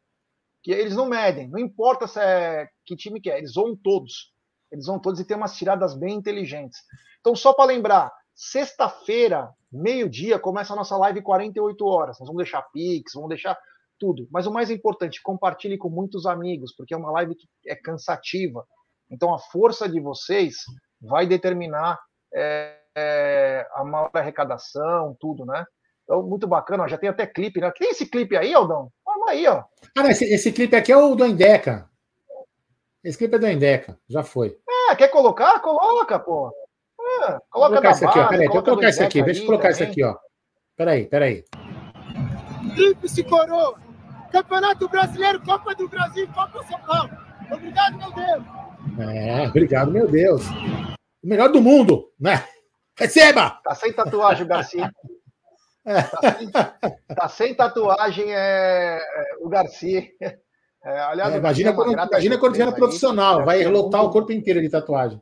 [SPEAKER 1] que eles não medem. Não importa se é que time que é, eles vão todos. Eles vão todos e tem umas tiradas bem inteligentes. Então, só para lembrar, sexta-feira, meio-dia, começa a nossa live 48 horas. Nós vamos deixar Pix, vamos deixar tudo. Mas o mais importante, compartilhe com muitos amigos, porque é uma live que é cansativa. Então, a força de vocês vai determinar é, é, a maior arrecadação, tudo, né? Então, muito bacana, ó, já tem até clipe, né? Tem esse clipe aí, Aldão? Aí, ó.
[SPEAKER 2] Ah, esse, esse clipe aqui é o do Endeca. Esse clipe é do Endeca, já foi.
[SPEAKER 1] É, quer colocar? Coloca, pô. É,
[SPEAKER 2] coloca colocar esse aqui, ó. Peraí, deixa eu colocar esse aqui, deixa eu colocar esse aqui, ó. Peraí, peraí.
[SPEAKER 3] Tríplice coroa. Campeonato Brasileiro, Copa do Brasil, Copa São Paulo. Obrigado, meu Deus.
[SPEAKER 2] É, obrigado, meu Deus. O melhor do mundo, né? Receba!
[SPEAKER 1] Tá sem tatuagem, Garcia. É. Tá, sem, tá sem tatuagem é, é, o Garcia.
[SPEAKER 2] É, aliás, é, imagina quando, imagina quando profissional, vai lotar o corpo inteiro de tatuagem.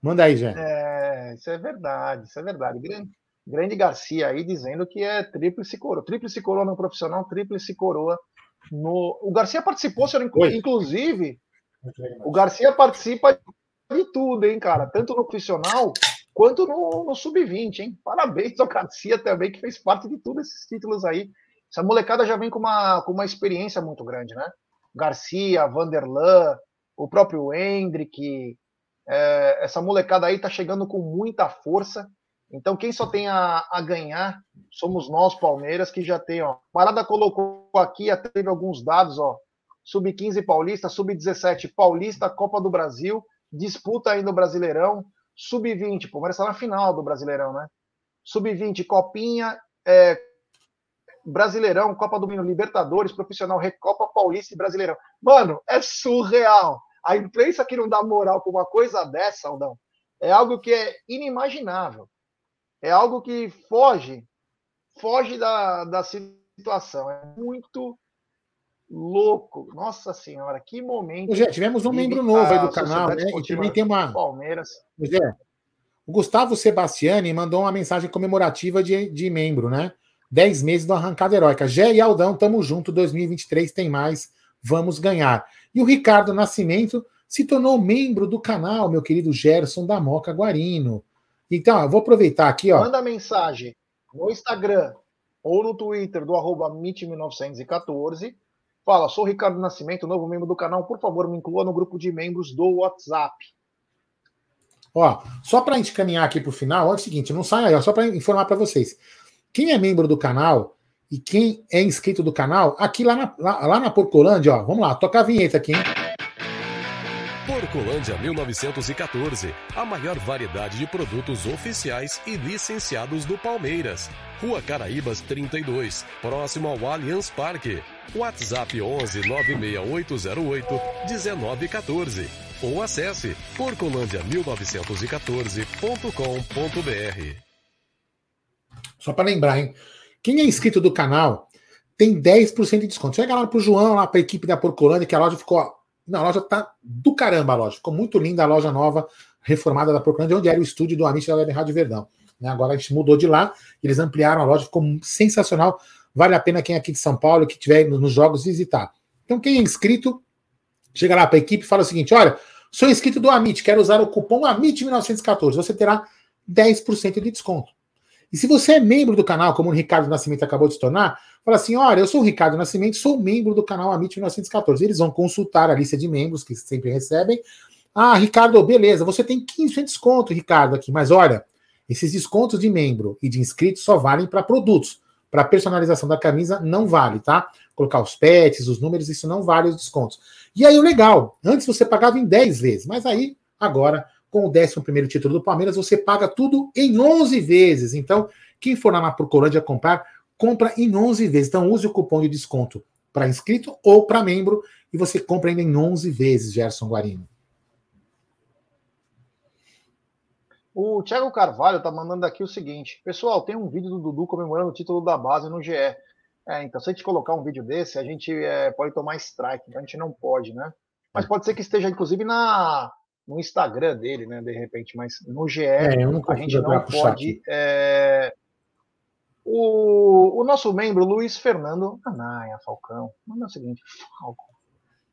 [SPEAKER 2] Manda aí, Jé.
[SPEAKER 1] É, isso é verdade, isso é verdade. Grande, grande Garcia aí dizendo que é tríplice coroa. Tríplice coroa no profissional, tríplice coroa no. O Garcia participou, senhor, inclusive. O Garcia participa de tudo, hein, cara? Tanto no profissional quanto no, no sub-20, hein? Parabéns ao Garcia também, que fez parte de todos esses títulos aí. Essa molecada já vem com uma, com uma experiência muito grande, né? Garcia, Vanderlan, o próprio Hendrick. É, essa molecada aí tá chegando com muita força. Então, quem só tem a, a ganhar somos nós, Palmeiras, que já tem, ó. Parada colocou aqui, até teve alguns dados, ó. Sub-15 Paulista, Sub-17 Paulista, Copa do Brasil, disputa ainda o Brasileirão, Sub-20, Palmeiras está na final do Brasileirão, né? Sub-20, Copinha, é, Brasileirão, Copa do Mundo, Libertadores, Profissional, Recopa Paulista e Brasileirão. Mano, é surreal. A imprensa que não dá moral com uma coisa dessa, Aldão, é algo que é inimaginável. É algo que foge, foge da, da situação. É muito louco. Nossa Senhora, que momento.
[SPEAKER 2] Já tivemos um membro novo aí do canal, né? E também tem uma.
[SPEAKER 1] Palmeiras.
[SPEAKER 2] É, o Gustavo Sebastiani mandou uma mensagem comemorativa de, de membro, né? 10 meses do Arrancada Heróica. Gé e Aldão, tamo junto. 2023 tem mais. Vamos ganhar. E o Ricardo Nascimento se tornou membro do canal, meu querido Gerson da Moca Guarino. Então, eu vou aproveitar aqui, ó.
[SPEAKER 1] Manda mensagem no Instagram ou no Twitter do arroba MIT1914 Fala, sou o Ricardo Nascimento, novo membro do canal. Por favor, me inclua no grupo de membros do WhatsApp.
[SPEAKER 2] Ó, só para a gente caminhar aqui para o final, é o seguinte, não sai aí, ó, só para informar para vocês. Quem é membro do canal e quem é inscrito do canal, aqui lá na, lá, lá na Porcolândia, ó, vamos lá, toca a vinheta aqui, hein?
[SPEAKER 4] Porcolândia 1914, a maior variedade de produtos oficiais e licenciados do Palmeiras. Rua Caraíbas 32, próximo ao Allianz Parque. WhatsApp 11 96808 1914 ou acesse porcolândia1914.com.br.
[SPEAKER 2] Só para lembrar, hein? Quem é inscrito do canal tem 10% de desconto. Chega lá pro João, lá para a equipe da Porcolândia, que a loja ficou. Não, a loja tá do caramba, a loja. Ficou muito linda a loja nova, reformada da Porcolândia, onde era o estúdio do Amit da Web Rádio Verdão. Né? Agora a gente mudou de lá, eles ampliaram a loja, ficou sensacional. Vale a pena quem é aqui de São Paulo, que estiver nos jogos, visitar. Então, quem é inscrito, chega lá para a equipe e fala o seguinte: olha, sou inscrito do Amit, quero usar o cupom AMIT1914. Você terá 10% de desconto. E se você é membro do canal, como o Ricardo Nascimento acabou de se tornar, fala assim: olha, eu sou o Ricardo Nascimento, sou membro do canal Amit 1914. Eles vão consultar a lista de membros que sempre recebem. Ah, Ricardo, beleza, você tem 15% de desconto, Ricardo, aqui, mas olha, esses descontos de membro e de inscrito só valem para produtos. Para personalização da camisa não vale, tá? Colocar os pets, os números, isso não vale os descontos. E aí o legal, antes você pagava em 10 vezes, mas aí agora com o 11 título do Palmeiras, você paga tudo em 11 vezes. Então, quem for lá na Procolândia comprar, compra em 11 vezes. Então, use o cupom de desconto para inscrito ou para membro e você compra ainda em 11 vezes, Gerson Guarino.
[SPEAKER 1] O Thiago Carvalho tá mandando aqui o seguinte: Pessoal, tem um vídeo do Dudu comemorando o título da base no GE. É, então, se a gente colocar um vídeo desse, a gente é, pode tomar strike, então a gente não pode, né? Mas pode ser que esteja, inclusive, na, no Instagram dele, né? De repente, mas no GE é, a gente não pode. É... O, o, nosso membro, Luiz Fernando Anaia Falcão, manda o seguinte: Falcão,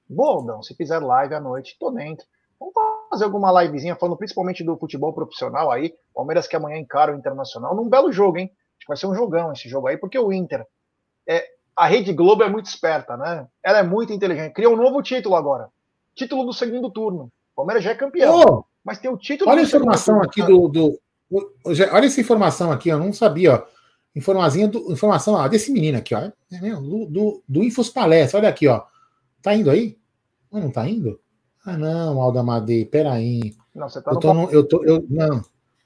[SPEAKER 1] Boldão, se fizer live à noite, tô dentro. Vamos fazer alguma livezinha falando principalmente do futebol profissional aí. Palmeiras que amanhã encara o Internacional num belo jogo, hein? Acho que vai ser um jogão esse jogo aí, porque o Inter. É, a Rede Globo é muito esperta, né? Ela é muito inteligente. Cria um novo título agora. Título do segundo turno. Palmeiras já é campeão. Oh, mas tem o título
[SPEAKER 2] Olha a informação aqui do, do, do, Olha essa informação aqui, eu não sabia, ó. Informação, do, informação ó, desse menino aqui, ó. É do, do, do Infos Palestra. Olha aqui, ó. Tá indo aí? Não tá indo? Ah, não, Alda Amadei, peraí. Não, você tá eu tô no... eu tô, eu, não.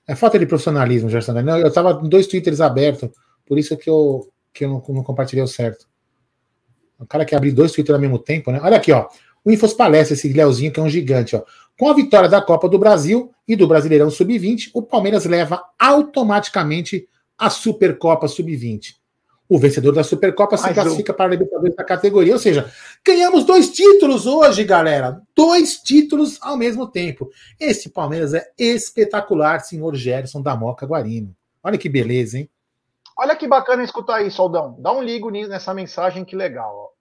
[SPEAKER 2] É falta de profissionalismo, Gerson. Não, eu tava com dois twitters abertos, por isso que eu, que eu não, não compartilhei o certo. O cara que abrir dois twitters ao mesmo tempo, né? Olha aqui, ó. O Infos Palestra, esse Leozinho que é um gigante, ó. Com a vitória da Copa do Brasil e do Brasileirão Sub-20, o Palmeiras leva automaticamente a Supercopa Sub-20. O vencedor da Supercopa se classifica para a Libertadores da categoria. Ou seja, ganhamos dois títulos hoje, galera. Dois títulos ao mesmo tempo. Esse Palmeiras é espetacular, senhor Gerson da Moca Guarino. Olha que beleza, hein?
[SPEAKER 1] Olha que bacana escutar isso, Aldão. Dá um ligo nessa mensagem, que legal. Ó.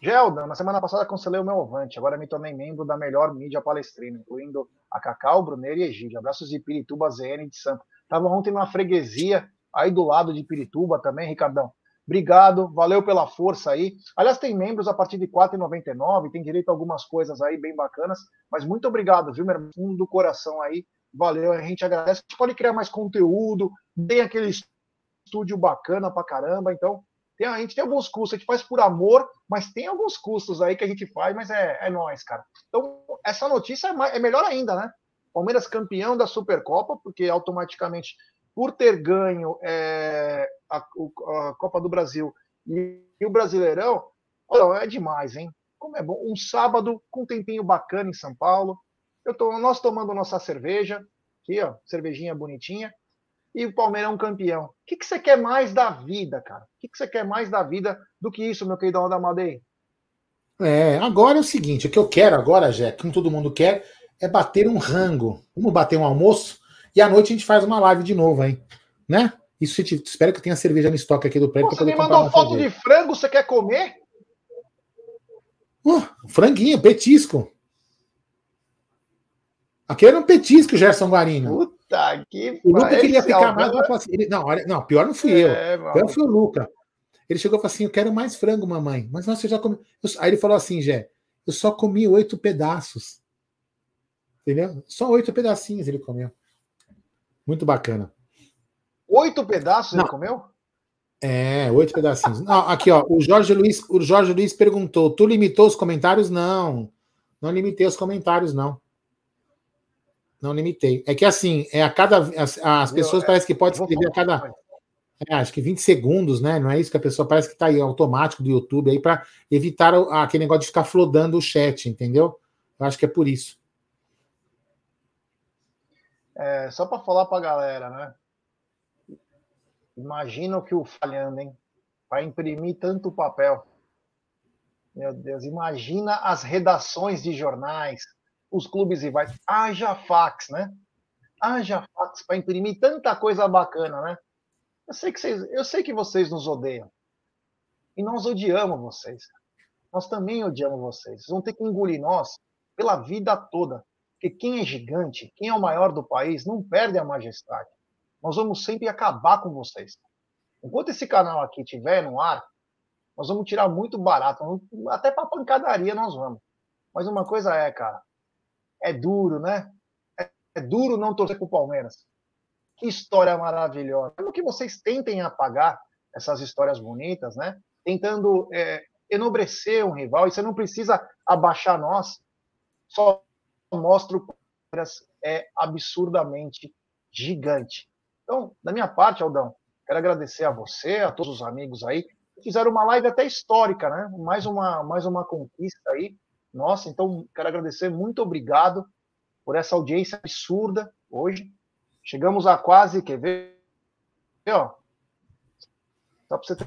[SPEAKER 1] Gelda, na semana passada cancelei o meu Ovante, agora me tornei membro da melhor mídia palestrina, incluindo a Cacau, Bruneiro e Egídio. Abraços de Pirituba, ZN de Sampa. Estava ontem numa freguesia aí do lado de Pirituba também, Ricardão. Obrigado, valeu pela força aí. Aliás, tem membros a partir de R$ 4,99, tem direito a algumas coisas aí bem bacanas, mas muito obrigado, viu, meu fundo do coração aí. Valeu, a gente agradece. A gente pode criar mais conteúdo, tem aquele estúdio bacana pra caramba, então tem, a gente tem alguns custos, a gente faz por amor, mas tem alguns custos aí que a gente faz, mas é, é nós, cara. Então, essa notícia é, é melhor ainda, né? Palmeiras campeão da Supercopa, porque automaticamente por ter ganho é, a, a, Copa do Brasil e, e, o Brasileirão, olha, é demais, hein? Como é bom. Um sábado com um tempinho bacana em São Paulo. Eu tô, nós tomando nossa cerveja, aqui, ó, cervejinha bonitinha, e o Palmeirão campeão. O que, que você quer mais da vida, cara? O que, que você quer mais da vida do que isso, meu querido Amadei?
[SPEAKER 2] É, agora é o seguinte: o que eu quero agora, Jé, como todo mundo quer, é bater um rango. Vamos bater um almoço? E à noite a gente faz uma live de novo, hein? Né? Isso a gente espera que tenha cerveja no estoque aqui do prédio.
[SPEAKER 1] Você me mandou foto cerveja. de frango, você quer comer?
[SPEAKER 2] Uh, franguinho, petisco. Aqui era um petisco, Gerson Guarino. Puta que O Luca queria ficar mais. Assim, ele, não, olha, não, pior não fui é, eu. Pior foi o Luca. Ele chegou e falou assim: Eu quero mais frango, mamãe. Mas você já comeu. Aí ele falou assim, Jé, eu só comi oito pedaços. Entendeu? Só oito pedacinhos ele comeu. Muito bacana.
[SPEAKER 1] Oito pedaços Não. ele comeu?
[SPEAKER 2] É, oito pedacinhos. Não, aqui, ó, o Jorge Luiz, o Jorge Luiz perguntou: tu limitou os comentários? Não, não limitei os comentários, não. Não limitei. É que assim, é a cada. As, as pessoas Eu, parece que pode escrever a cada. É, acho que 20 segundos, né? Não é isso que a pessoa parece que está aí automático do YouTube aí para evitar aquele negócio de ficar flodando o chat, entendeu? Eu acho que é por isso.
[SPEAKER 1] É, só para falar para a galera, né? Imagina o que o falhando, hein? Para imprimir tanto papel. Meu Deus, imagina as redações de jornais, os clubes rivais. Haja fax, né? Haja fax para imprimir tanta coisa bacana, né? Eu sei, que vocês, eu sei que vocês nos odeiam. E nós odiamos vocês. Nós também odiamos vocês. Vocês vão ter que engolir nós pela vida toda. Porque quem é gigante, quem é o maior do país, não perde a majestade. Nós vamos sempre acabar com vocês. Enquanto esse canal aqui estiver no ar, nós vamos tirar muito barato. Até para pancadaria nós vamos. Mas uma coisa é, cara, é duro, né? É, duro não torcer para o Palmeiras. Que história maravilhosa. Como que vocês tentem apagar essas histórias bonitas, né? Tentando é, enobrecer um rival, e você não precisa abaixar nós. Só mostra o é absurdamente gigante. Então, da minha parte, Aldão, quero agradecer a você, a todos os amigos aí, que fizeram uma live até histórica, né? Mais uma, mais uma conquista aí. Nossa, então quero agradecer, muito obrigado por essa audiência absurda hoje. Chegamos a quase, quer ver? Ó, só para você ter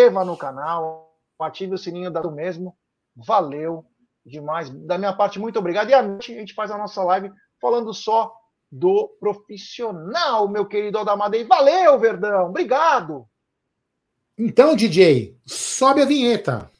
[SPEAKER 1] inscreva no canal, ative o sininho do mesmo. Valeu demais. Da minha parte, muito obrigado. E à noite a gente faz a nossa live falando só do profissional, meu querido Aldamadei. Valeu, Verdão. Obrigado.
[SPEAKER 2] Então, DJ, sobe a vinheta.